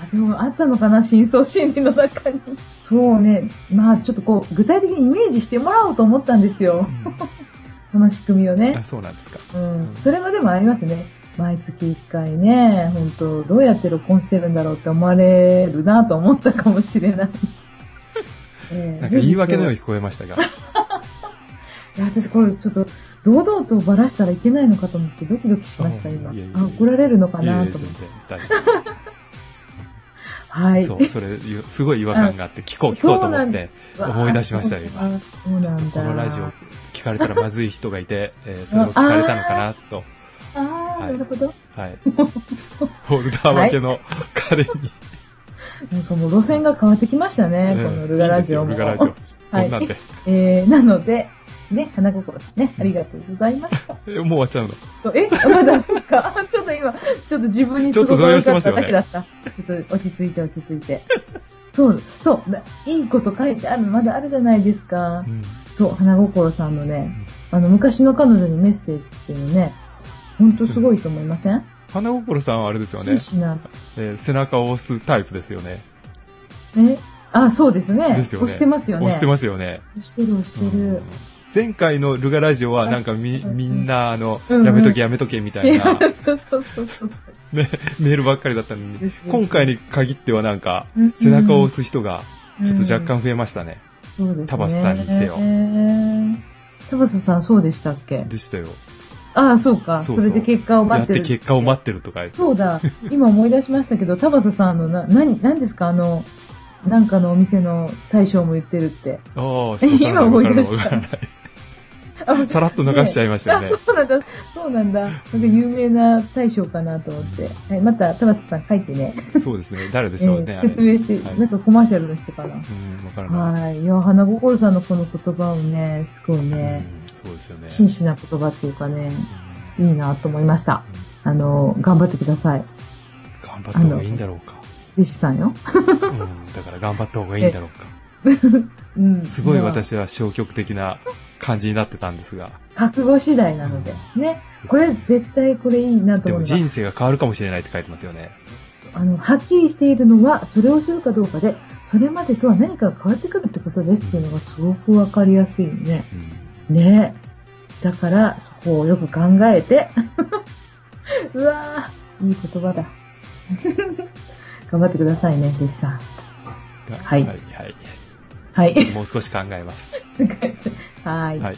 B: あでも、あったのかな、深層心理の中に。そうね。まあ、ちょっとこう、具体的にイメージしてもらおうと思ったんですよ。その仕組みをね
A: あ。そうなんですか。
B: うん。それはでもありますね。毎月1回ね、本当どうやって録音してるんだろうって思われるなと思ったかもしれない。ええ
A: なんか言い訳のように聞こえましたが。
B: いや、私これちょっと、堂々とバラしたらいけないのかと思ってドキドキしました、今。
A: あいやいやいや
B: あ、怒られるのか
A: いやいや
B: なと思って。
A: 全然大丈
B: はい。
A: 夫。そう、それ、すごい違和感があって、聞こう聞こうと思って、思い出しましたよ、今。
B: あそうなんだ。
A: このラジオ聞かれたらまずい人がいて、えーそれを聞かれたのかなと。
B: ああ、
A: はい
B: なるほど。
A: はい。ホルダー分けの彼に。
B: なんかもう路線が変わってきましたね、
A: うん
B: このルガラジオも。
A: いいルガラジオ。
B: はい。えー、なので、ね、花心さんね、ありがとうございました。
A: えもう終わっちゃうの？
B: えまだですか？ちょっと今、ちょっと自分に
A: ちょっと動揺してますよね
B: だけだった。ちょっと落ち着いて落ち着いて。そう、そう、ないいこと書いてあるのまだあるじゃないですか
A: う。ん。
B: そう、花心さんのね、あの、昔の彼女にメッセージっていうのね、ほんとすごいと思いません？
A: 花心さんはあれですよね。えー背中を押すタイプですよね。
B: え？あ、そうですね。
A: ですよね。
B: 押してますよね。
A: 押してますよね。
B: 押してる押して
A: うん
B: る。
A: 前回のルガラジオはなんかみ、
B: うん
A: みんなあの、
B: うんうん
A: やめとけやめとけみたいな、
B: そうそうそうそう。
A: ね、メールばっかりだったのに今回に限ってはなんか
B: うん、
A: 背中を押す人がちょっと若干増えましたね。
B: そうですね。
A: 田畑さんにせよ
B: えー田畑さんそうでしたっけ？
A: でしたよ。
B: ああ、そうか。
A: そ
B: れで結果を
A: やって
B: 待ってる。
A: 結果を待ってるとか。
B: そうだ。今思い出しましたけど、田畑さんのな、何、何ですか？あの、なんかのお店の大将も言ってるって。
A: ああ、そうか
B: 今思い出した
A: さらっと流しちゃいましたよね。
B: あそうなんだ。そうなんだ。なんか有名な大将かなと思って。はい、また田畑さん書いてね。
A: そうですね。誰でしょうね。
B: 説明して、
A: はい
B: なんかコマーシャルの人かな。
A: うん、わからない。
B: はい。いや、花心さんのこの言葉をね、すごいね、
A: うんそうですよね。
B: 真摯な言葉っていうかね、いいなと思いました。
A: うん
B: あの、頑張ってください。
A: 頑張った方がいいんだろうか。
B: 弟子さんよ。
A: うん、だから頑張った方がいいんだろうか。
B: うん。
A: すごい
B: まあ
A: 私は消極的な感じになってたんですが。
B: 覚悟次第なので。ね。これ絶対これいいなと
A: でも
B: 思います。
A: 人生が変わるかもしれないって書いてますよね。
B: あの、はっきりしているのは、それをするかどうかで、それまでとは何かが変わってくるってことですっていうのがすごくわかりやすいね。
A: うん
B: ね。だから、そこをよく考えて。うわぁ、いい言葉だ。頑張ってくださいね、弟子さん。はい
A: はい、
B: はい。
A: はい。もう少し考えます。
B: はい。
A: はい。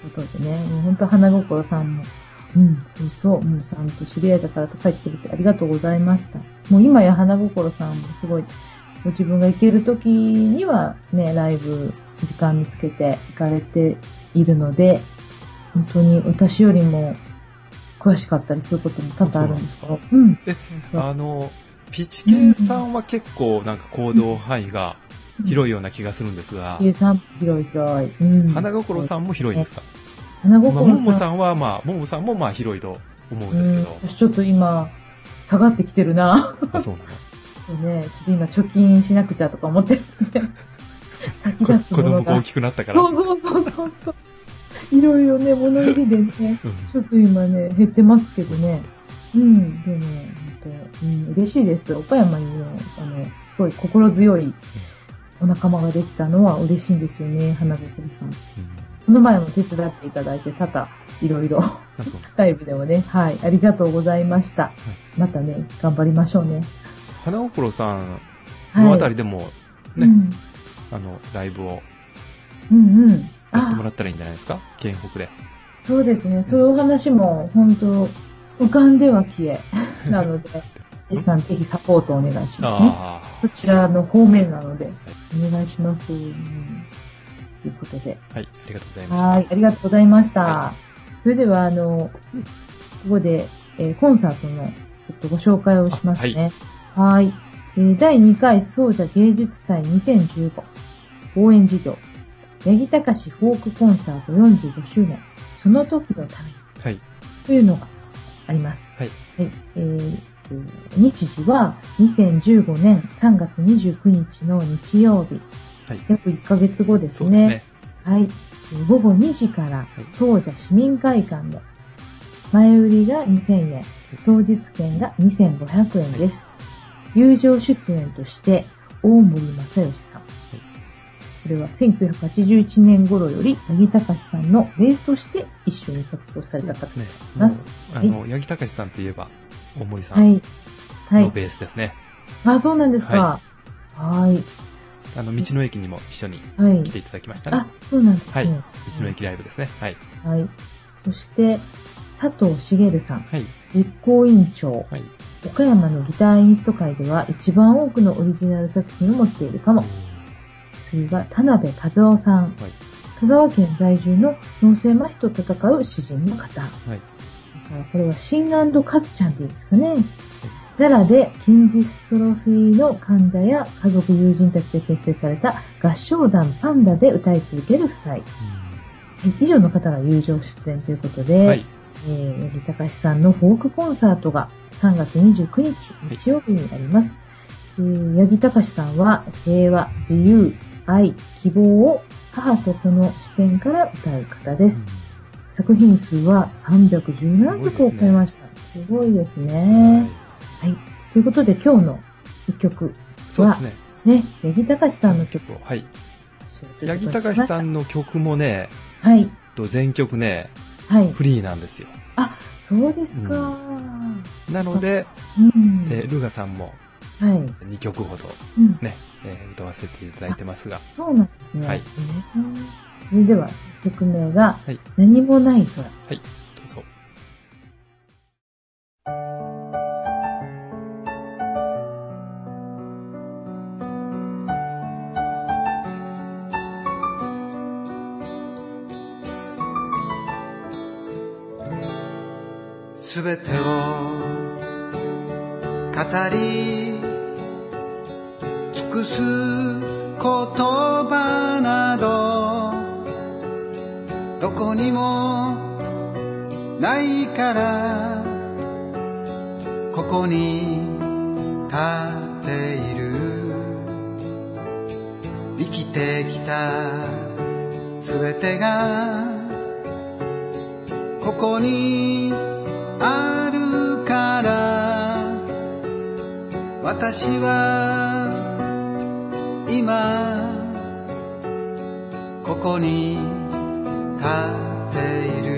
B: ということでね、もう本当花心さんも、うん、そうそう、もうさんと知り合いだからと書いてくれてありがとうございました。もう今や花心さんもすごい、ご自分が行ける時にはね、ライブ、時間見つけて行かれているので、本当に私よりも詳しかったりすることも多々あるんですけど、うん。
A: え、あの、ピチケイさんは結構なんか行動範囲が広いような気がするんですが、
B: ゆうさん、広い広い。うん。
A: 花心さんも広いんですか？
B: 花
A: まあ、
B: 心さん。
A: ももさんはまあ、ももさんもまあ広いと思うんですけど
B: う、ん私ちょっと今、下がってきてるな。
A: あ、そうなの？
B: ね、ちょっと今貯金しなくちゃとか思ってるんで。先
A: こ
B: 出す
A: 子。供が大きくなったから。
B: そうそうそうそうそう。いろいろね、物入りでね、
A: うん
B: ちょっと今ね、減ってますけどね。うん、でも、本当うん、嬉しいです。岡山にね、あの、すごい心強いお仲間ができたのは嬉しいんですよね、花心さん。
A: うん
B: この前も手伝っていただいて、多々、いろいろ、ライブでもね、はい、ありがとうございました。またね、頑張りましょうね。
A: 花心さん
B: はい。
A: のあたりでも、ね、
B: うん。
A: あの、ライブを
B: うんうん。
A: やって
B: あ
A: もらったらいいんじゃないですか？県北で。
B: そうですね。そういうお話も、本当浮かんでは消え。なので、実さんぜひサポートお願いしますね。
A: あ
B: そちらの方面なので、お願いします。うんということで。
A: あ、はい、ありがとうございました。
B: はい、ありがとうございました。
A: は
B: それでは、あの、ここで、えーコンサートの、ちょっとご紹介をしますね。はい。えー、第2回総社芸術祭2015応援事業、八木隆フォークコンサート45周年、その時のために。はい。というのがあります。はい。はい。えー、日時は2015年3月29日の日曜日。はい。約1ヶ月後ですね。すね。はい。午後2時から、総社市民会館で、前売りが2000円、当日券が2500円です。友情出演として、大森正義さん。これは1981年頃より、八木隆さんのベースとして一緒に活動された方ですね。
A: あの、八木隆さんといえば、大森さんのベースですね。
B: はい、あ、そうなんですか。はい。
A: あの、道の駅にも一緒に来ていただきましたね。
B: あ、そうなんですね。
A: はい。道の駅ライブですね。はい。
B: はい。そして、佐藤茂さん。はい。実行委員長。はい。岡山のギターインスト界では一番多くのオリジナル作品を持っているかも。次が田辺和夫さん。はい。香川県在住の脳性麻痺と戦う詩人の方。はい。これはシンカズちゃんっていうんですかね。奈良で筋ジストロフィーの患者や家族友人たちで結成された合唱団パンダで歌い続ける夫妻。以上の方が友情出演ということで、はい、えー、八木隆さんのフォークコンサートが3月29日、日曜日にあります。えー、八木隆さんは平和、自由、愛、希望を母と子の視点から歌う方です。作品数は317曲を超えました。すごいですね。はい。ということで今日の一曲は、そうですね。ね、八木隆さんの曲を。はい。
A: 八木隆さんの曲もね、はい。と全曲ね、はい。フリーなんですよ。
B: あ、そうですか。
A: うん、なので、うん、えー、ルガさんも、はい。2曲ほどね、うん、えー、歌わせていただいてますが。
B: そうなんですね。はい。それでは、曲名が、はい、何もない空。はい。どうぞ。
C: すべてを語り尽くす言葉などどこにもないからここに立っている。生きてきたすべてがここにあるから。私は今ここにっている。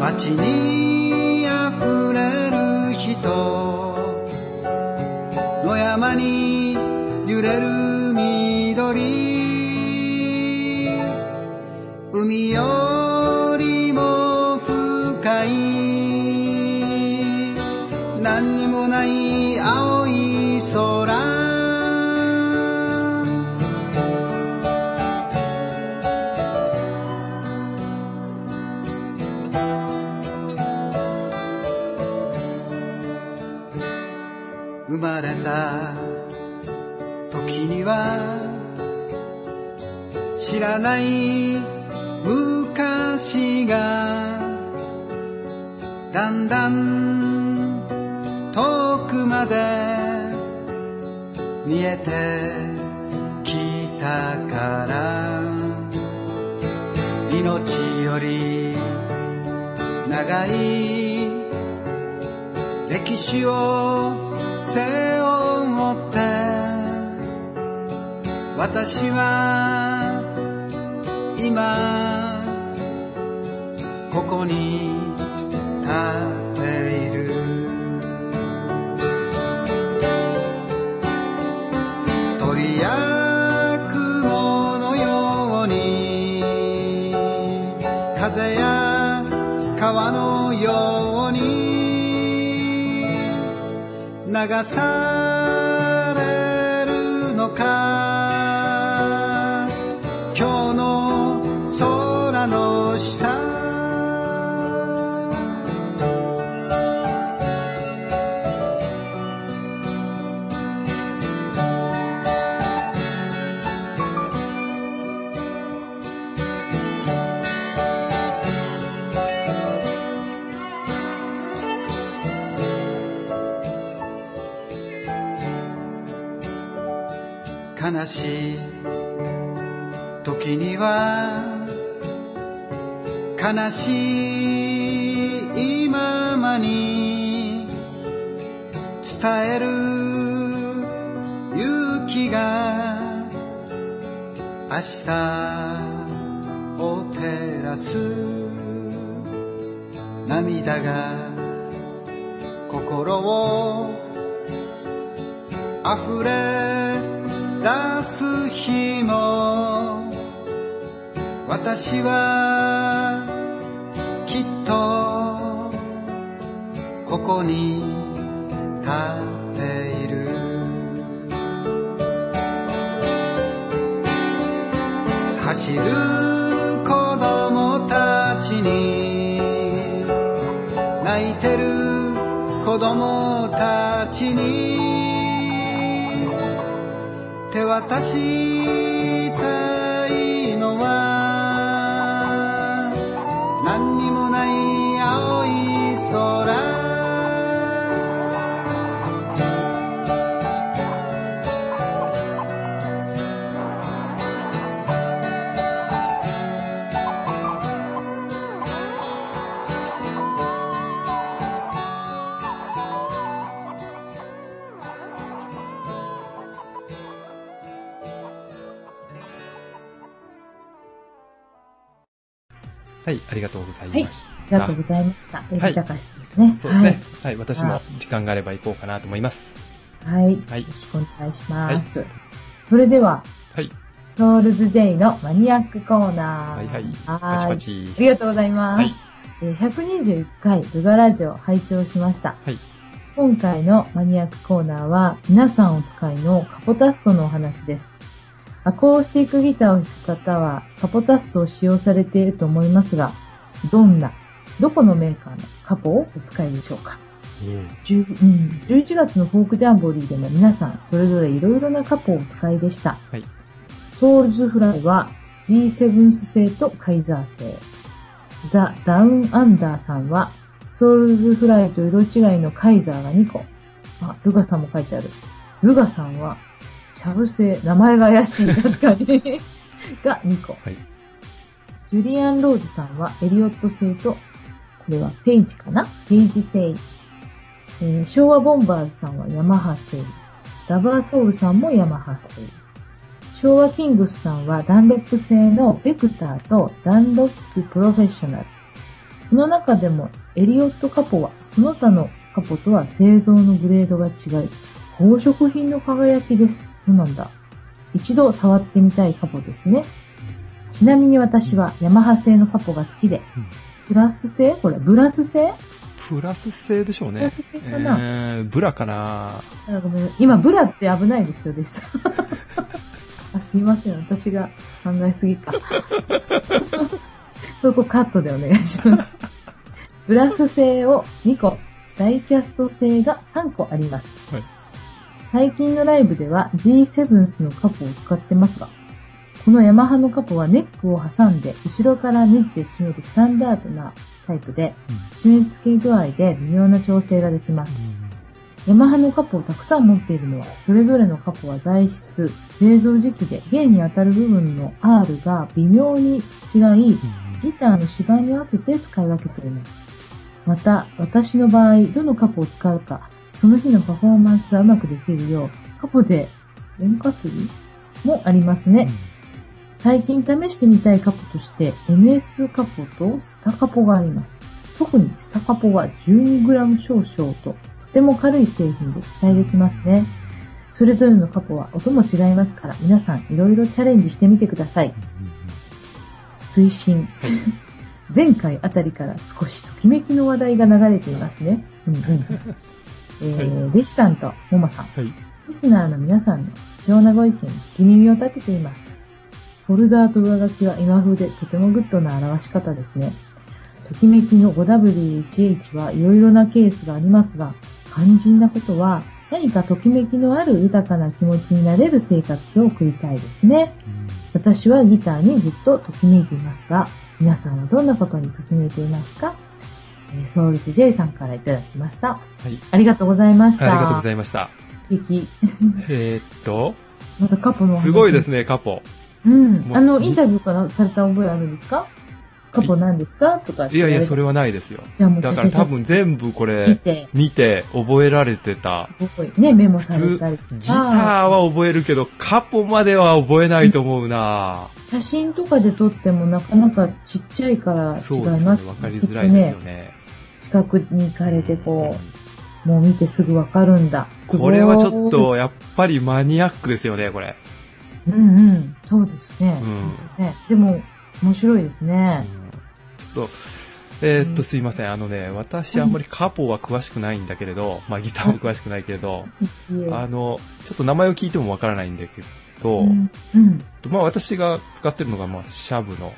C: 街にあふれる人。野山に揺れる緑。海よれた時には知らない昔がだんだん遠くまで見えてきたから命より長い歴史を背負って私は今ここに立流さし時には悲しいままに伝える勇気が明日を照らす涙が心を溢れ出す日も私はきっとここに立っている。走る子供たちに泣いてる子供たちに手渡したいのは何にもない青い空。
A: ありがとうございました。
B: ありがとうございました。エ
A: はい
B: ね。
A: そうですね。はい、私も時間があれば行こうかなと思います。
B: はい。はい。よ
A: はい
B: ろ。しくお願いします。
A: はい
B: それでは、
A: はい。
B: ソウルズ J のマニアックコーナー。
A: はいはい。
B: は
A: パチパ。チ
B: あ。りがとうございます。
A: はい。
B: えー121回ルガラジオ拝聴しました。
A: はい。
B: 今回のマニアックコーナーは、皆さんお使いのカポタストのお話です。アコースティックギターを弾く方は、カポタストを使用されていると思いますが、どんな、どこのメーカーのカポをお使いでしょうか？10うん、11月のフォークジャンボリーでも皆さんそれぞれいろいろなカポをお使いでした。
A: はい。
B: ソウルズフライは G7 ス製とカイザー製。ザ・ダウン・アンダーさんはソウルズフライと色違いのカイザーが2個。あ、ルガさんも書いてある。ルガさんはシャブ製、名前が怪しい、確かに。が2個。
A: はい。
B: ジュリアン・ローズさんはエリオット製と、これはペイジかな？ペイジ製。えー昭和ボンバーズさんはヤマハ製。ラバーソウルさんもヤマハ製。昭和キングスさんはダンロップ製のベクターとダンロッププロフェッショナル。この中でもエリオットカポはその他のカポとは製造のグレードが違い、宝飾品の輝きです。そうなんだ。一度触ってみたいカポですね。ちなみに私はヤマハ製のカポが好きで、
A: うん
B: プラス製？これ、ブラス製？
A: プラス製でしょうね。
B: プラス製かな？
A: えー、ブラかな？
B: あごめん今、ブラって危ないですよ、でした。あ、すいません。私が考えすぎか。そこカットでお願いします。ブラス製を2個、ダイキャスト製が3個あります。
A: はい。
B: 最近のライブでは G7 スのカポを使ってますが、このヤマハのカポはネックを挟んで後ろからネジで締めるスタンダードなタイプで、締め付け具合で微妙な調整ができます。ヤマハのカポをたくさん持っているのは、それぞれのカポは材質、製造時期で弦に当たる部分の R が微妙に違い、ギターの指板に合わせて使い分けています。また、私の場合、どのカポを使うか、その日のパフォーマンスがうまくできるよう、カポで円滑ぎもありますね。最近試してみたいカポとして MS カポとスタカポがあります。特にスタカポは 12g 少々ととても軽い製品で期待できますね。それぞれのカポは音も違いますから皆さんいろいろチャレンジしてみてください。推進。
A: はい。
B: 前回あたりから少しときめきの話題が流れていますね。うんうん。えー、デシさんとモマさん。
A: はい。
B: リスナーの皆さんの貴重なご意見に聞き耳を立てています。フォルダーと上書きは今風でとてもグッドな表し方ですね。ときめきの 5W1H はいろいろなケースがありますが、肝心なことは何かときめきのある豊かな気持ちになれる生活を送りたいですね。私はギターにずっとときめいていますが、皆さんはどんなことにときめいていますか？えーソウルジ J さんからいただきました。
A: はい。
B: ありがとうございました。
A: ありがとうございました。
B: 素敵。
A: えーっと、
B: またカポの
A: すごいですね、カポ。
B: うん。あの、インタビューからされた覚えあるんですか？カポ何ですか？とか
A: いやいや、そ
B: れ。
A: れはないですよ。だから多分全部こ
B: 見
A: れ、
B: て、
A: 見て覚えられてた。
B: ね、メモされたり
A: ギ
B: と
A: ター
B: か。
A: は覚えるけど、カポまでは覚えないと思うな
B: 写真とかで撮ってもなかなかちっちゃいから違い
A: そうですね。わかりづらいですよ
B: ね。
A: ね。
B: 近くに行かれてこ
A: う
B: もう見てすぐわかるんだ。
A: これはちょっ、と、やっぱりマニアックですよね、これ。
B: うんうん、そうですね。
A: うん
B: ねでも、面白いですね。
A: うんちょっと、えーっと、
B: うん
A: すいません。あのね、私あんまりカポは詳しくないんだけれど、まあギターも詳しくないけれど、あの、ちょっと名前を聞いてもわからないんだけど、
B: うん、うん、
A: まあ私が使ってるのが、まあシャブの、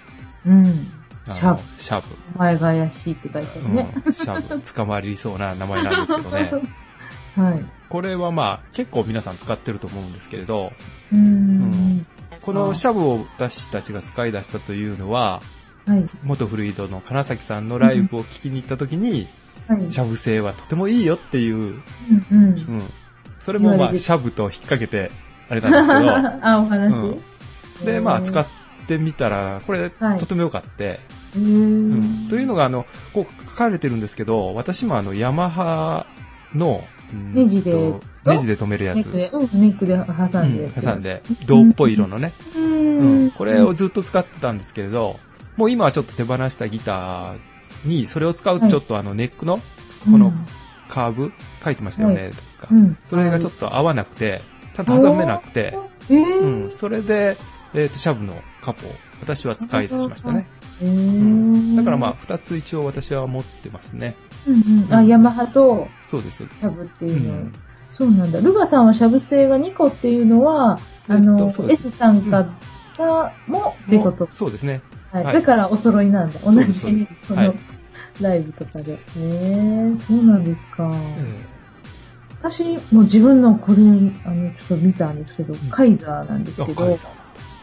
B: うん。シャブ
A: シャブ。
B: お前が怪しいって書いてあるね。
A: うん、シャブ。捕まりそうな名前なんですけどね。
B: はい。
A: これはまあ結構皆さん使ってると思うんですけれど、
B: うーん。
A: このシャブを私たちが使い出したというのは、
B: はい。
A: 元フルイドの金崎さんのライブを聞きに行った時に、
B: はい。
A: シャブ製はとてもいいよっていう、
B: うん、うん。
A: うん。それもまあシャブと引っ掛けてあれなんですけど、
B: あ、お話、
A: うんで、まあ使ってみたら、これ
B: はい。
A: とても良かって、
B: う
A: うん。
B: ん。
A: というのが、あの、こう書かれてるんですけど、私もあの、ヤマハの、うん
B: ネジで
A: とネジで止めるやつ、
B: ネックで、うん、ネックで挟んで、
A: うん挟ん。で、銅っぽい色のね、
B: う
A: うん。
B: ん。
A: これをずっと使ってたんですけれど、もう今はちょっと手放したギターに、それを使うとちょっとあの、ネックのこのカーブ書いてましたよね、とか。それがちょっと合わなくて、ちゃんと挟めなくて、
B: え
A: う
B: ー
A: ん、それで、えっ、と、シャブのカポを私は使い出しましたね。
B: えー
A: だからまあ、二つ一応私は持ってますね。
B: うんうん。あ、ヤマハと
A: そうです、そうです。
B: シャブっていうの。
A: うん
B: そうなんだ。ルガさんはシャブ製が2個っていうのは、あの、S 参加がもってこと。
A: そうですね。
B: はい。
A: はい
B: だからお揃いなんだ。同じその、ライブとかで。へえ、そうなんですか。
A: え
B: 私も自分のこれ、あの、ちょっと見たんですけど、
A: ん
B: カイザーなんですけど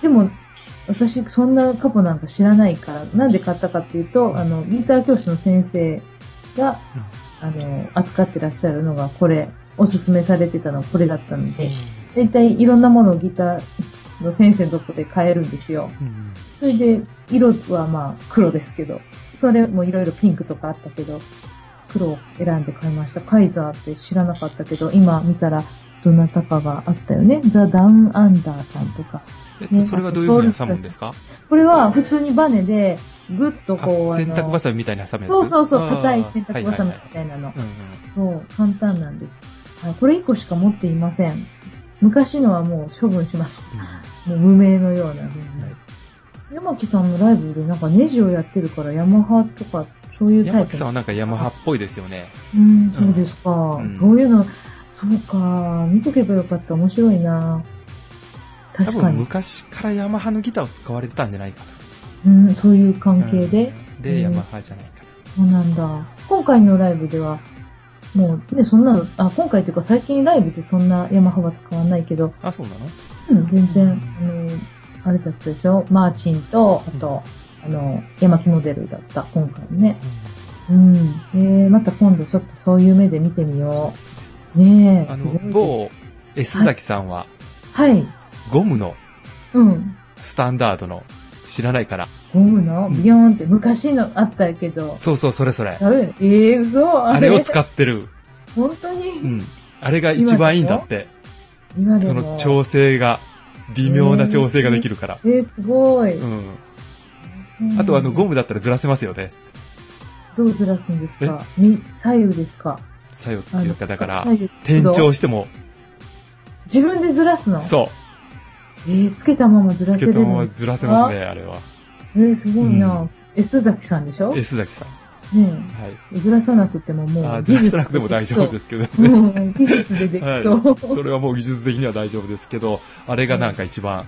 B: でも、私、そんなカポなんか知らないから、なんで買ったかっていうと、あの、ギター教師の先生が、あの、扱ってらっしゃるのが、これ、おすすめされてたのはこれだったので、大体いろんなものをギターの先生のとこで買えるんですよ。
A: うん
B: それで、色はまあ黒ですけど、それもいろいろピンクとかあったけど、黒を選んで買いました。カイザーって知らなかったけど、今見たらどなたかがあったよね。ザ・ダウン・アンダーさんとか。
A: えっと、それはどういうふうに挟むんですか？
B: これは普通にバネで、ぐっとこう、
A: あ洗濯バ
B: サ
A: サミみたいに挟むやつ？
B: そうそうそう、硬い洗濯バサミみ
A: はいはいはい
B: たいなの。
A: うんうん
B: そう、簡単なんです。はい、これ1個しか持っていません。昔のはもう処分しました。もう無名のような風に。山木さんのライブでなんかネジをやってるからヤマハとかそういうタイプ
A: 山木さんはなんかヤマハっぽいですよね。
B: うん、そうですか。
A: ん
B: そういうの、そうか。見とけばよかった。面白いな。
A: 多分
B: 確かに。
A: 昔からヤマハのギターを使われてたんじゃないか
B: うん、そういう関
A: な。
B: 係で。
A: うんで、ヤマハじゃないか
B: そうなんだ。今回のライブでは、もうね、そんなの、あ、今回っていうか最近ライブでそんなヤマハは使わないけど、
A: な。あ、そうなの？
B: うん、全然、あの、あれだったでしょ？マーチンと、あと、あの、山木モデルだった、今回ね。うん。えー、また今度ちょっとそういう目で見てみよう。ねえ。
A: あの某 S 崎さんは、
B: はい。
A: ゴムの
B: うん。
A: スタンダードの知らないから。
B: ゴムのビヨーンって昔のあったけど。
A: そうそう、それそれ。
B: あれえー、嘘
A: あれを使
B: っ
A: ってる。
B: 本当に、
A: うん。あれが一番いいんだって。
B: 今でも。
A: その調整が、微妙な調整ができるから。
B: えー、すごい。
A: うん。
B: うん
A: あとあの、ゴムだったらずらせますよね。
B: どうずらすんですか？み左右ですか？
A: 作用っていうか、だから転調しても、
B: 自分でずらすの？
A: そ
B: えー、つけたままず
A: う。
B: らせるの？
A: つけたままずらせますね、あれは。
B: えー、すごいな、
A: うん
B: S 崎さんでしょ
A: ？S 崎さん。
B: ね
A: はい。
B: え。ずらさなくてももう。
A: あずらさなくても大丈夫ですすけど
B: う
A: ね。
B: ん、技術ででき
A: はい
B: そう。。
A: それはもう技術的には大丈夫ですけど、あれがなんか一番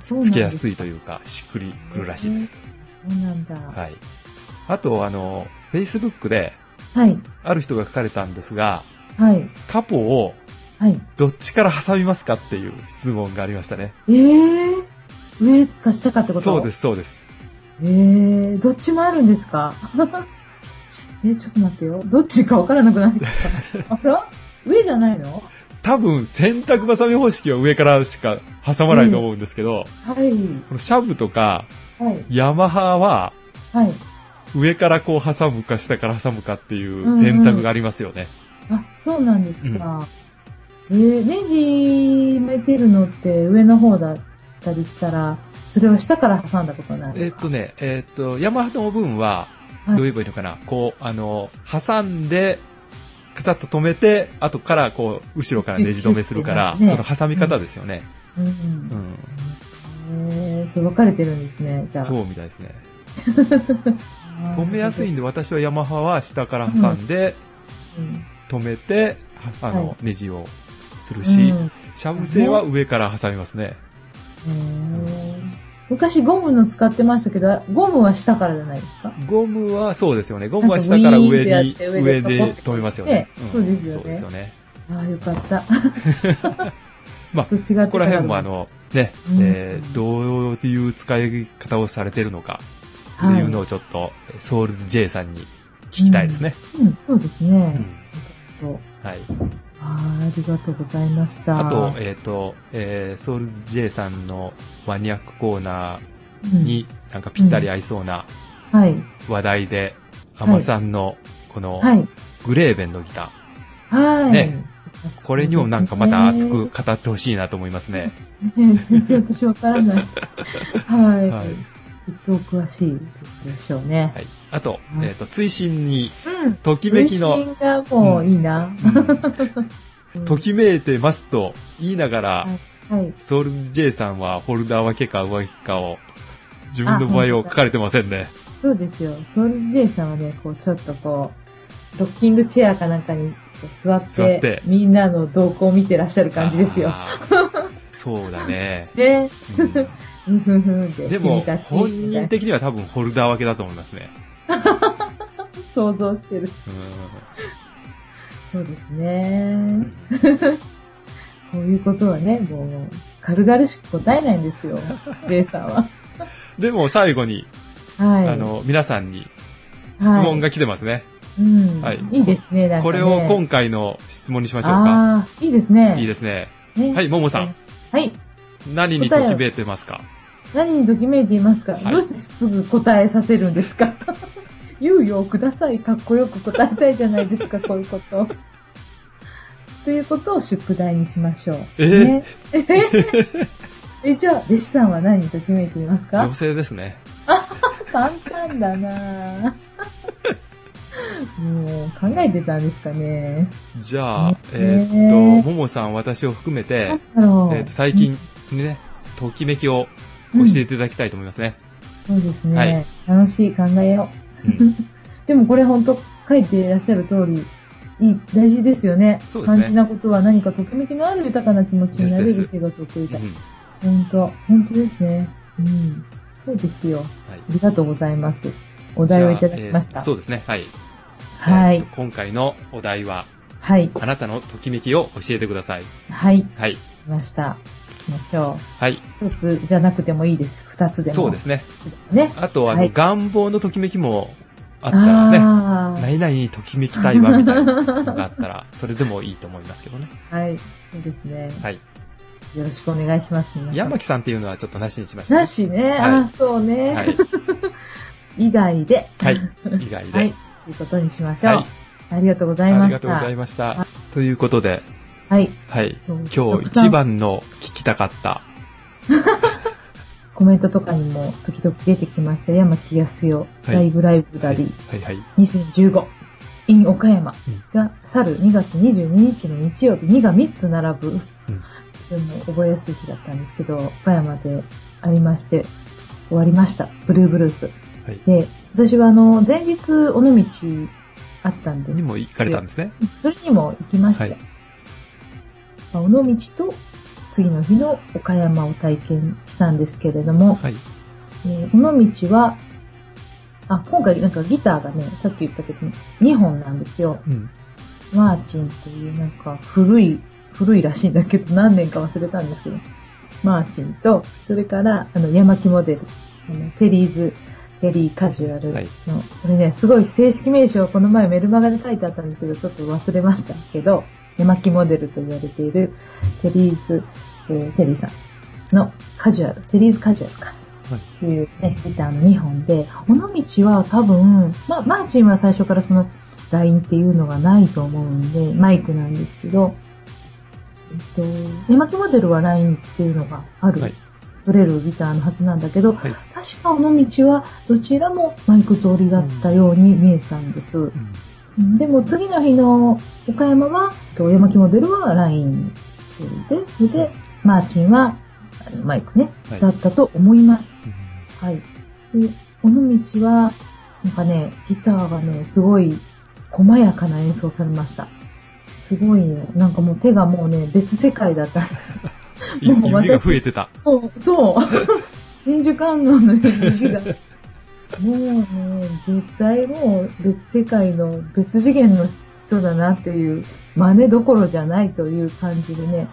A: つけやすいというか、しっくりくるらしいです。
B: そうなんだ。
A: はい。あと、あの、Facebook で、
B: はい。
A: ある人が書かれたんですが、
B: はい。
A: カポを
B: はい。
A: どっちから挟みますかっていう質問がありましたね。
B: えー、上か下かってこと？
A: そうですす、そうです。
B: えー、どっちもあるんですか？え、ちょっと待ってよ。どっちかわからなくないですか？あら？上じゃないの？
A: 多分洗濯バサミ方式は上からしか挟まないと思うんですけど、
B: はい。
A: このシャブとか
B: はい。
A: ヤマハは
B: はい。
A: 上からこう挟むか下から挟むかっていう選択がありますよね。
B: あ、そうなんですか。えー、ネジ埋めてるのって上の方だったりしたら、それは下から挟んだことない？
A: えっとね、えっと、ヤマハの分は、
B: はい
A: どう言えばいいのかな、こう、あの、挟んで、カチャッと止めて、後からこう、後ろからネジ止めするから、
B: ね
A: その挟み方ですよね。
B: うんう。
A: うんん。
B: えー、そう分かれてるんですね、じゃあ。
A: そうみたいですね。止めやすいんで、私はヤマハは下から挟んで、
B: うん
A: 止めて、はあの、
B: はい
A: ネジをするし、
B: うん
A: シャブ製は上から挟みますね。
B: 昔ゴムの使ってましたけど、ゴムは下からじゃないですか？
A: ゴムはそうですよね。ゴムは下から上に、上で止めますよね。
B: ねそうですよね
A: そうですよね。
B: ああ、よかった。
A: まあ、ここら辺もあの、ね、
B: うん
A: えーどういう使い方をされてるのか、っていうのをちょっと、ソウルズ J さんに聞きたいですね。
B: うん、そうですね。
A: うんはい。
B: あーありがとうございました。
A: あと、えっ、と、えーソウルズ J さんのマニアックコーナ
B: うん
A: ーになんかぴったり合いそうな
B: はい。
A: 話題で、ア
B: はい
A: マさんのこの
B: はい。
A: グレーベンのギタ
B: はい。
A: ねー、これにもなんかまた熱く語ってほしいなと思いますね。
B: ね全然私わからない。はい。
A: はい
B: きっとお詳しいでしょうね。
A: はい。あと、
B: うん
A: えっ、と、追伸に、
B: うん。
A: ときめきの、
B: 分身がもういいな。うん
A: ときめいてますと言いながら、
B: はい。はい。
A: ソウルズ J さんはフォルダー分けか上書きかを、自分の場合を書かれてませんね。
B: そうですよ。ソウルズ J さんはね、こう、ちょっとこう、ロッキングチェアかなんかに座って、
A: 座って
B: みんなの動向を見てらっしゃる感じですよ。
A: そうだね。
B: ね。
A: うん
B: で。
A: でも、本人的には多分フォルダー分けだと思いますね。
B: 想像してる。
A: うん
B: そうですね。こういうことはね、もう、軽々しく答えないんですよ、レイさんは。
A: でも最後に、
B: はい。
A: あの、皆さんに質
B: はい
A: 問が来てますね。
B: うん。
A: はい
B: いいですね、なんかね。
A: これを今回の質問にしましょうか。
B: ああ、いいですね。
A: いいですね。
B: ね
A: はい、ももさん。
B: はい。
A: 何にときめいてますか？
B: 何にときめいていますか、
A: はい
B: どうしてすぐ答えさせるんですか？猶予をください。かっこよく答えたいじゃないですか、こういうこと。ということを宿題にしましょう。
A: え？ー
B: ね、え、じゃあ、弟子さんは何にときめいていますか？
A: 女性ですね。
B: 簡単だなぁ。もう、考えてたんですかね。
A: じゃあ、
B: ね
A: えーっと、ももさん、私を含めて。えーっと、最近にね、ときめきを教えていただきたいと思いますね。
B: そうですね。
A: はい
B: 楽しい考えよう。
A: うん
B: でもこれ本当書いていらっしゃる通り、いい、大事ですよね。
A: そうですね
B: 肝心なことは何かときめきのある豊かな気持ちになれる
A: ですです
B: 生活を送りたい。
A: うん
B: 本当、本当ですね。うん。そうですよ。
A: はい
B: ありがとうございます。お題をいただきました。
A: えーそうですね。はい。
B: はい
A: 今回のお題は、
B: はい。
A: あなたのときめきを教えてください。
B: はい。
A: はい。
B: 来ました。行きましょ
A: はい。
B: う。一つじゃなくてもいいです。二つでも。
A: そうですね。
B: ね。
A: あと、あの、
B: はい
A: 願望のときめきもあったらね、何々にときめきたいわ、みたいなのがあったら、それでもいいと思いますけどね。
B: はい。そうですね。
A: はい。
B: よろしくお願いします。
A: 山木さんっていうのはちょっとなしにしましょう、
B: なしね。
A: はい
B: あ、そうね。
A: はい。
B: 以外で。
A: はい。以外で。
B: はい。ということにしましょう。
A: はい
B: ありがとうございました。
A: ありがとうございました。ということで、
B: はい。
A: はい。今日一番の聞きたかった。
B: コメントとかにも時々出てきました。山木康代、
A: はい
B: ライブライブラリー
A: はいはい。
B: 2015 in 岡山
A: うん
B: が去る2月22日の日曜日2が3つ並ぶ、
A: うん
B: でも覚えやすい日だったんですけど、岡山でありまして、終わりました。ブルーブルース。
A: はい。
B: で、私はあの、前日、尾道あったんで
A: にも行かれたんですね。
B: それにも行きまして、
A: はい
B: まあ尾道と次の日の岡山を体験したんですけれども、
A: はい。
B: えー尾道は、あ、今回なんかギターがね、さっき言ったけど、2本なんですよ。
A: うん。
B: マーチンというなんか古い、古いらしいんだけど、何年か忘れたんですけど、マーチンと、それから、あの、山木モデル、あのテリーズテリーカジュアルの、
A: はい
B: これね、すごい正式名称、この前メルマガで書いてあったんですけど、ちょっと忘れましたけど、手巻きモデルと言われているテリーズ、えーテリーさんのカジュアル、テリーズカジュアルか。
A: はい
B: っていうね、ギターの2本で、尾道は多分、まあ、マーチンは最初からそのラインっていうのがないと思うんで、マイクなんですけど、えっと、手巻きモデルはラインっていうのがある、
A: はい。
B: 取れるギターのはずなんだけど、
A: はい。
B: 確か尾道はどちらもマイク通りだったように見えたんです。
A: うん
B: でも次の日の岡山は、と山木モデルはラインで、それで、マーチンはマイクね、
A: はい
B: だったと思います。
A: うん
B: はい。で、尾道は、なんかね、ギターがね、すごい細やかな演奏されました。すごいね、なんかもう手がもうね、別世界だった。
A: い指が増えてた。
B: そう、そう。千手観音の指が。もうね、絶対もう別世界の別次元の人だなっていう、真似どころじゃないという感じでね、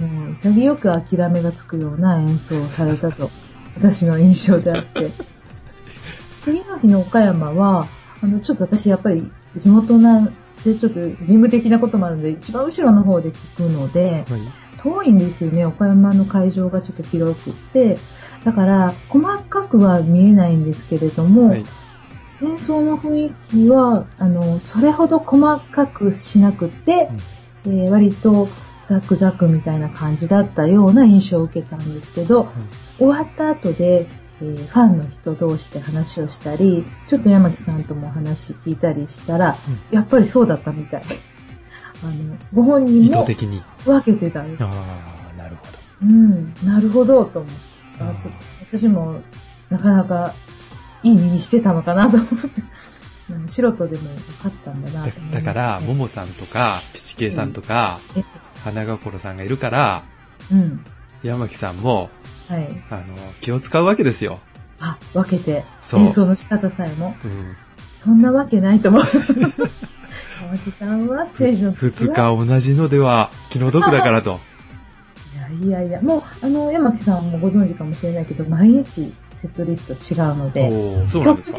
B: もう潔く諦めがつくような演奏をされたと、私の印象であって。次の日の岡山は、あの、ちょっと私やっぱり地元なんで、ちょっと事務的なこともあるので、一番後ろの方で聞くので、
A: はい。
B: 遠いんですよね、岡山の会場がちょっと広くって。だから、細かくは見えないんですけれども、
A: はい。
B: 演奏の雰囲気は、あの、それほど細かくしなくって、えー割とザクザクみたいな感じだったような印象を受けたんですけど、終わった後で、えーファンの人同士で話をしたり、ちょっと山木さんともお話聞いたりしたら、やっぱりそうだったみたい。あの、ご本
A: 意
B: 人も
A: 図的に。
B: 分けてたんです
A: ああ、なるほど。
B: うん、なるほど、と思って。
A: あ
B: 私も、なかなか、いい耳してたのかなと思って。うん素人でも分かったんだな
A: だから、ももさんとか、ピチケイさんとか、
B: え
A: 花心さんがいるから、
B: うん。
A: 山木さんも、
B: はい。
A: あの、気を使うわけですよ。
B: あ、分けて、
A: そう
B: 演奏の仕方さえも。
A: うん。
B: そんなわけないと思う。山木さんはステージの
A: 二日同じのでは気の毒だからと。
B: いやいやいや、もう、あの、山木さんもご存知かもしれないけど、毎日セットリスト違うので、
A: そうなんですか。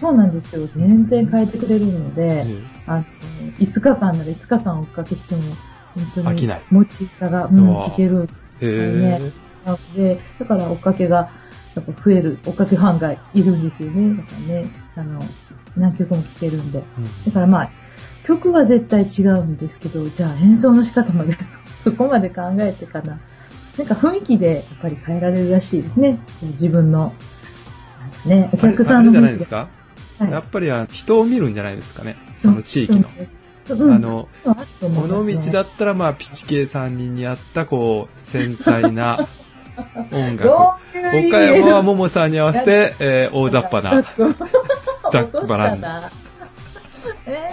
B: そうなんですよ。全然変えてくれるので、
A: え
B: あの、5日間なら5日間おかけしても、本当に
A: 飽きない
B: 持ちさが、うん、
A: うわ
B: いける
A: えへ
B: なので、だから追っかけが、やっぱ増える、追っかけファンがいるんですよね。だからね、あの、何曲も聴けるんで。
A: ぇ
B: だからまあ、曲は絶対違うんですけど、じゃあ演奏の仕方まで、そこまで考えてかな。なんか雰囲気でやっぱり変えられるらしいですね。自分の。ね、お客さんの
A: じゃないですか？
B: はい
A: やっぱりあ人を見るんじゃないですかね。その地域の。
B: うん。
A: あの、
B: そうあると思いますね
A: 尾道だったら、まあ、ピチケイさんに似合った、こう、繊細な 音楽。岡山はももさんに合わせて、えー大雑把な。ざっくばらん
B: 落としたなえ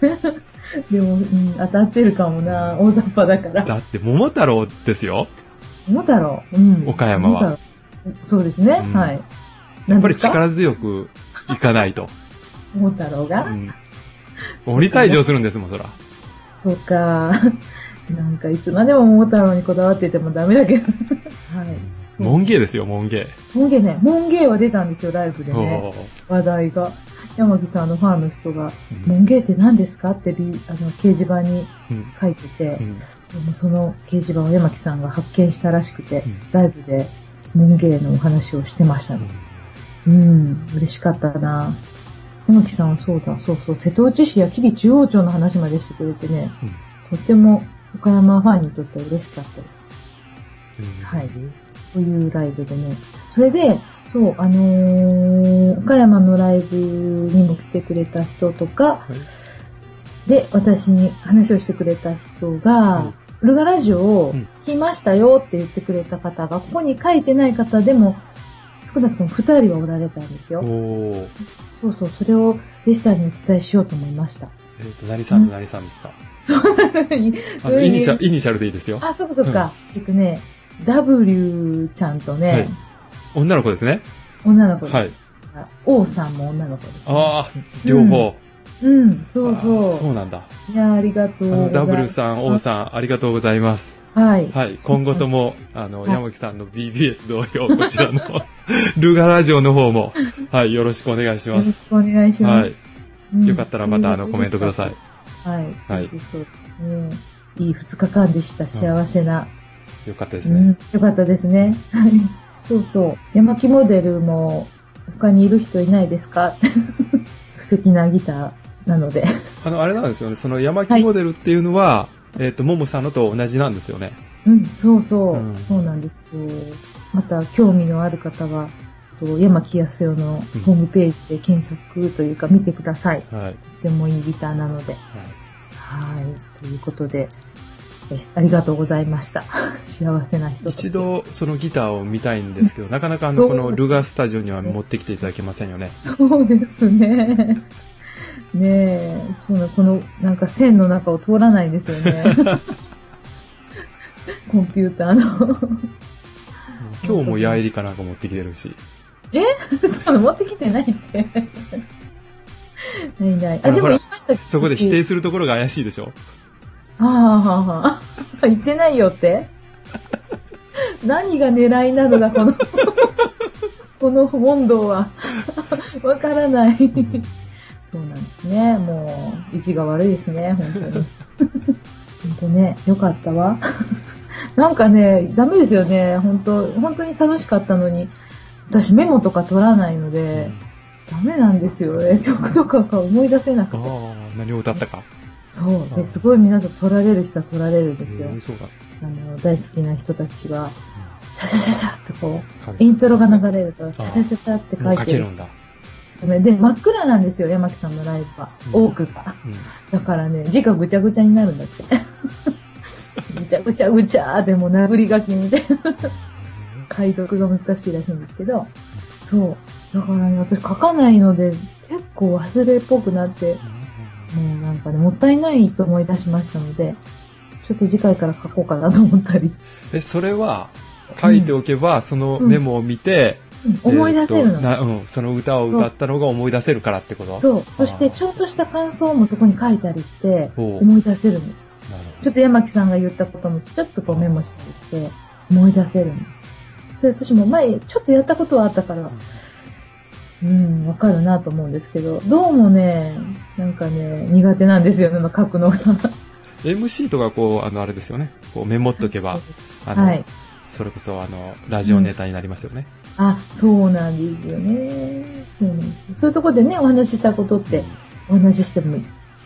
B: ー、でも、うん、当たってるかもな。大雑把だから。
A: だって、桃太郎ですよ。
B: 桃太郎？うん。
A: 岡山は。
B: そうですね。
A: うん
B: はい。
A: やっぱり力強くいかないと。
B: 桃太郎が、
A: うん。鬼退場するんですもん、そら。
B: そうか。なんかいつまでも桃太郎にこだわっててもダメだけど。はい。そう
A: 門芸ですよ、門芸。
B: モンゲーね。モンゲーは出たんですよ、ライブで
A: お
B: ね。
A: ー
B: 話題が。山木さんのファンの人が、
A: うん
B: モンゲーって何ですか？ってリあの掲示板に
A: うん
B: 書いてて、
A: うん
B: でもその掲示板を山木さんが発見したらしくて、
A: うん
B: ライブでモンゲーのお話をしてましたね。うん、嬉しかったな山木さんはそうだ、そうそう、瀬戸内市や吉備中央町の話までしてくれてね、とっても岡山ファンにとっては嬉しかった。です。
A: うん
B: はい。そういうライブでね。それで、そう、あのー、岡山のライブにも来てくれた人とか、
A: はい。
B: で、私に話をしてくれた人が、ウルガラジオを
A: うん。
B: 聞きましたよって言ってくれた方が、ここに書いてない方でも、少なくとも二人はおられたんです
A: お
B: よ。
A: ー。
B: そうそう、それをレスターにお伝えしようと思いました。
A: えっと、何さんと何さんですか？
B: そう
A: あの、イニシャル、イニシャルでいいですよ。
B: あ、そうかそうか。えっとね、W ちゃんとね、
A: はい女の子ですね。
B: 女の子です。
A: はい。
B: O さんも女の子です、
A: ああ、両方。
B: うん、そう
A: あ
B: そ
A: ーそうなんだ。
B: う。いや、ありがとうございます。
A: ダブルさん、オーさん、ありがとうございます。
B: はい。
A: はい。今後とも、あの、
B: はい
A: 山木さんの BBS 同様、こちらの ルガラジオの方も、はい、よろしくお願いします。
B: よろしくお願いします。
A: はい。
B: うん
A: よかったらまたあのコメントください。。
B: はい。
A: はい。
B: いい2日間でした。幸せな。
A: よかったですね。
B: うん。よかったですね。はい。そうそう。山木モデルも他にいる人いないですか？素敵なギターなので。
A: あの、あれなんですよね。その山木モデルっていうのは、えっ、と、ももさんのと同じなんですよね。
B: うん、そうそう。
A: うん
B: そうなんですよ。また興味のある方は、と山木康代のホームページで検索というか見てください。
A: はい。はい。
B: とてもいいギターなので。はい。ということで、えありがとうございました。幸せな人
A: 一。度そのギターを見たいんですけど、なかなかあの、このルガースタジオには持ってきていただけませんよね。
B: そうですね。ねえ、そうな、この、なんか線の中を通らないんですよね。コンピューターの。
A: 今日もヤエリかなんか持ってきてるし。
B: え？そう持ってきてないって。ないない。あ、でも言いました
A: そこで否定するところが怪しいでしょ？
B: はあはあはあ。言ってないよって？何が狙いなのだ、この、この問答は。わからない。そうなんですね。もう、意地が悪いですね、本当に。本当ね、よかったわ。なんかね、ダメですよね。本当本当に楽しかったのに。私メモとか取らないので、ダメなんですよね。曲とかが思い出せなくて。
A: ああ、何を歌ったか。
B: そう。で、すごい皆さん取られる人は取られるんですよ
A: えー。そうだ。
B: あの、大好きな人たちが、シャシャシャシャってこう、イントロが流れると、シャシャシャシャって書いてる。
A: 書けるんだ。
B: で、真っ暗なんですよ、山木さんのライブは。
A: うん
B: 多くが。
A: うん。
B: だからね、字がぐちゃぐちゃになるんだって。ぐちゃぐちゃぐちゃーでも殴り書きみたいな。解読が難しいらしいんですけど、そう。だからね、私書かないので、結構忘れっぽくなって、もうなんかね、もったいないと思い出しましたので、ちょっと次回から書こうかなと思ったり。
A: え、それは、書いておけば、そのメモを見て、
B: うん思い出せるの。
A: えーうん、その歌を歌ったのが思い出せるからってこと？
B: そう。そして、ちょっとした感想もそこに書いたりして、思い出せるんです。
A: なるほ
B: ちょっと山木さんが言ったこともちょっとこうメモしたりして、思い出せるんです。それ私も前、ちょっとやったことはあったから、うん、わかるなと思うんですけど、どうもね、なんかね、苦手なんですよね、書くのが。
A: MC とかこう、あの、あれですよね。こうメモっとけば、あの、
B: はい。
A: それこそ、あの、ラジオネタになりますよね。
B: あ、そうなんですよね。そうなんですよそういうところでね、お話ししたことって、お話ししても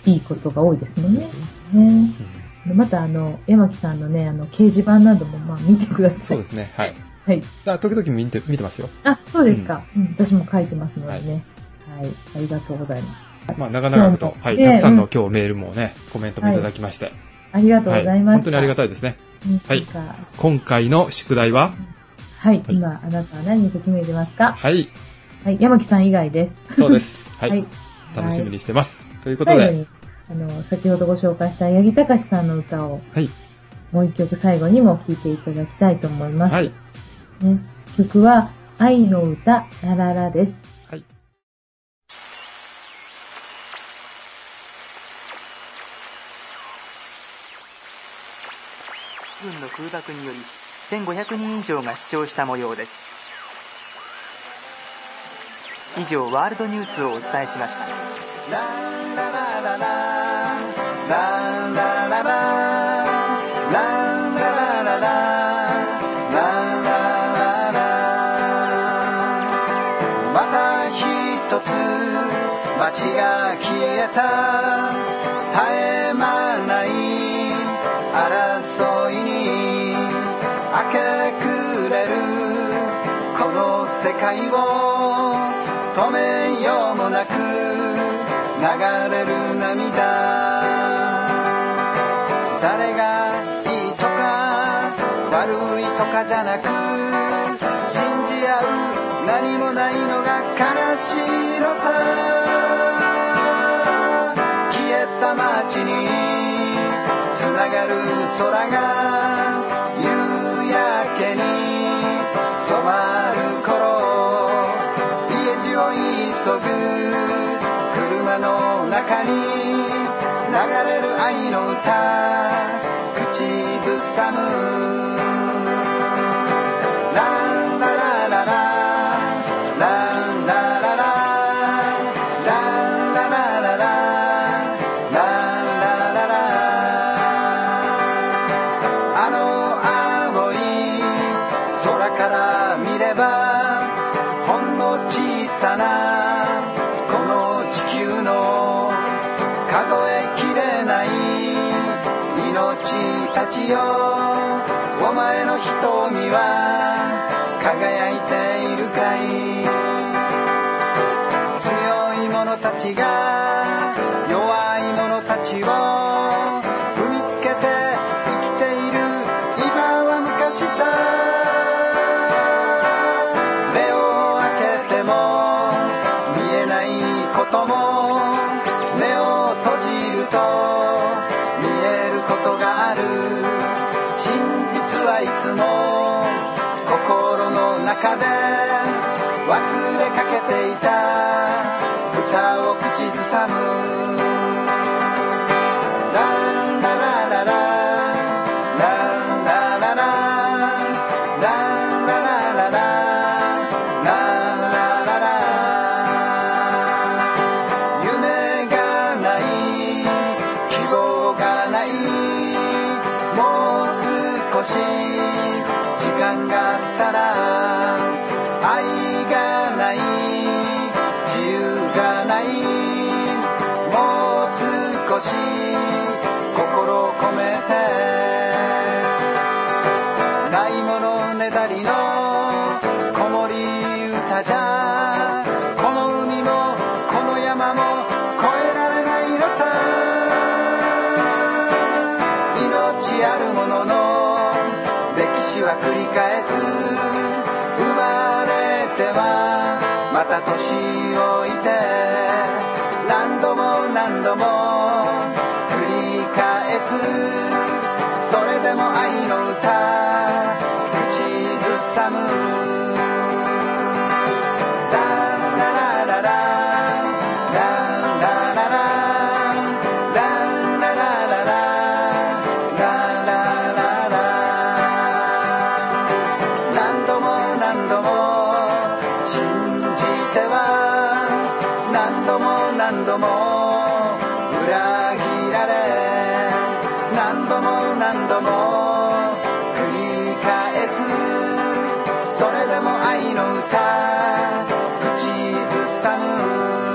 B: いいことが多いですもんね。ね
A: うん
B: また、あの、山木さんのね、あの、掲示板なども、まあ、見てください。
A: そうですね。はい。
B: はい。
A: あ時々見て、見てますよ。
B: あ、そうですか。うん、私も書いてますのでね。はい。ありがとうございます。
A: まあ、長々とはい、
B: ね
A: たくさんの
B: うん
A: 今日メールもね、コメントもいただきまして。
B: ありがとうございました。
A: 本当にありがた
B: い。
A: いですね。
B: うん
A: はい今回の宿題は、
B: はい。今、あなたは何にときめいてますか？
A: はい、
B: はい。山木さん以外です。
A: そうです。はい。
B: はい。
A: 楽しみにしてます。ということで、
B: 最後に、あの、先ほどご紹介した八木隆さんの歌を、
A: はい。
B: もう一曲最後にも聴いていただきたいと思います。
A: はい。
B: ね、曲は、愛の歌、ラララです。
A: はい。
D: 軍の空爆により1500人以上が死傷した模様です。以上ワールドニュースをお伝えしました。
C: また一つ街が消えた。界を止めようもなく流れる涙。誰がいいとか悪いとかじゃなく信じ合う何もないのが悲しいのさ。消えた街につながる空が夕焼けに染まる。ぐ車の中に流れる愛の歌口ずさむ命たちよ。お前の瞳は輝いているかい？強い者たちが弱い者たちをはい。つも心の中で忘れかけていた歌を口ずさむし時間があったら愛がない自由がないもう少し心を込めては繰り返す生まれてはまた年老いて何度も何度も繰り返す。それでも愛の歌口ずさむ。それでも愛の歌口ずさむ。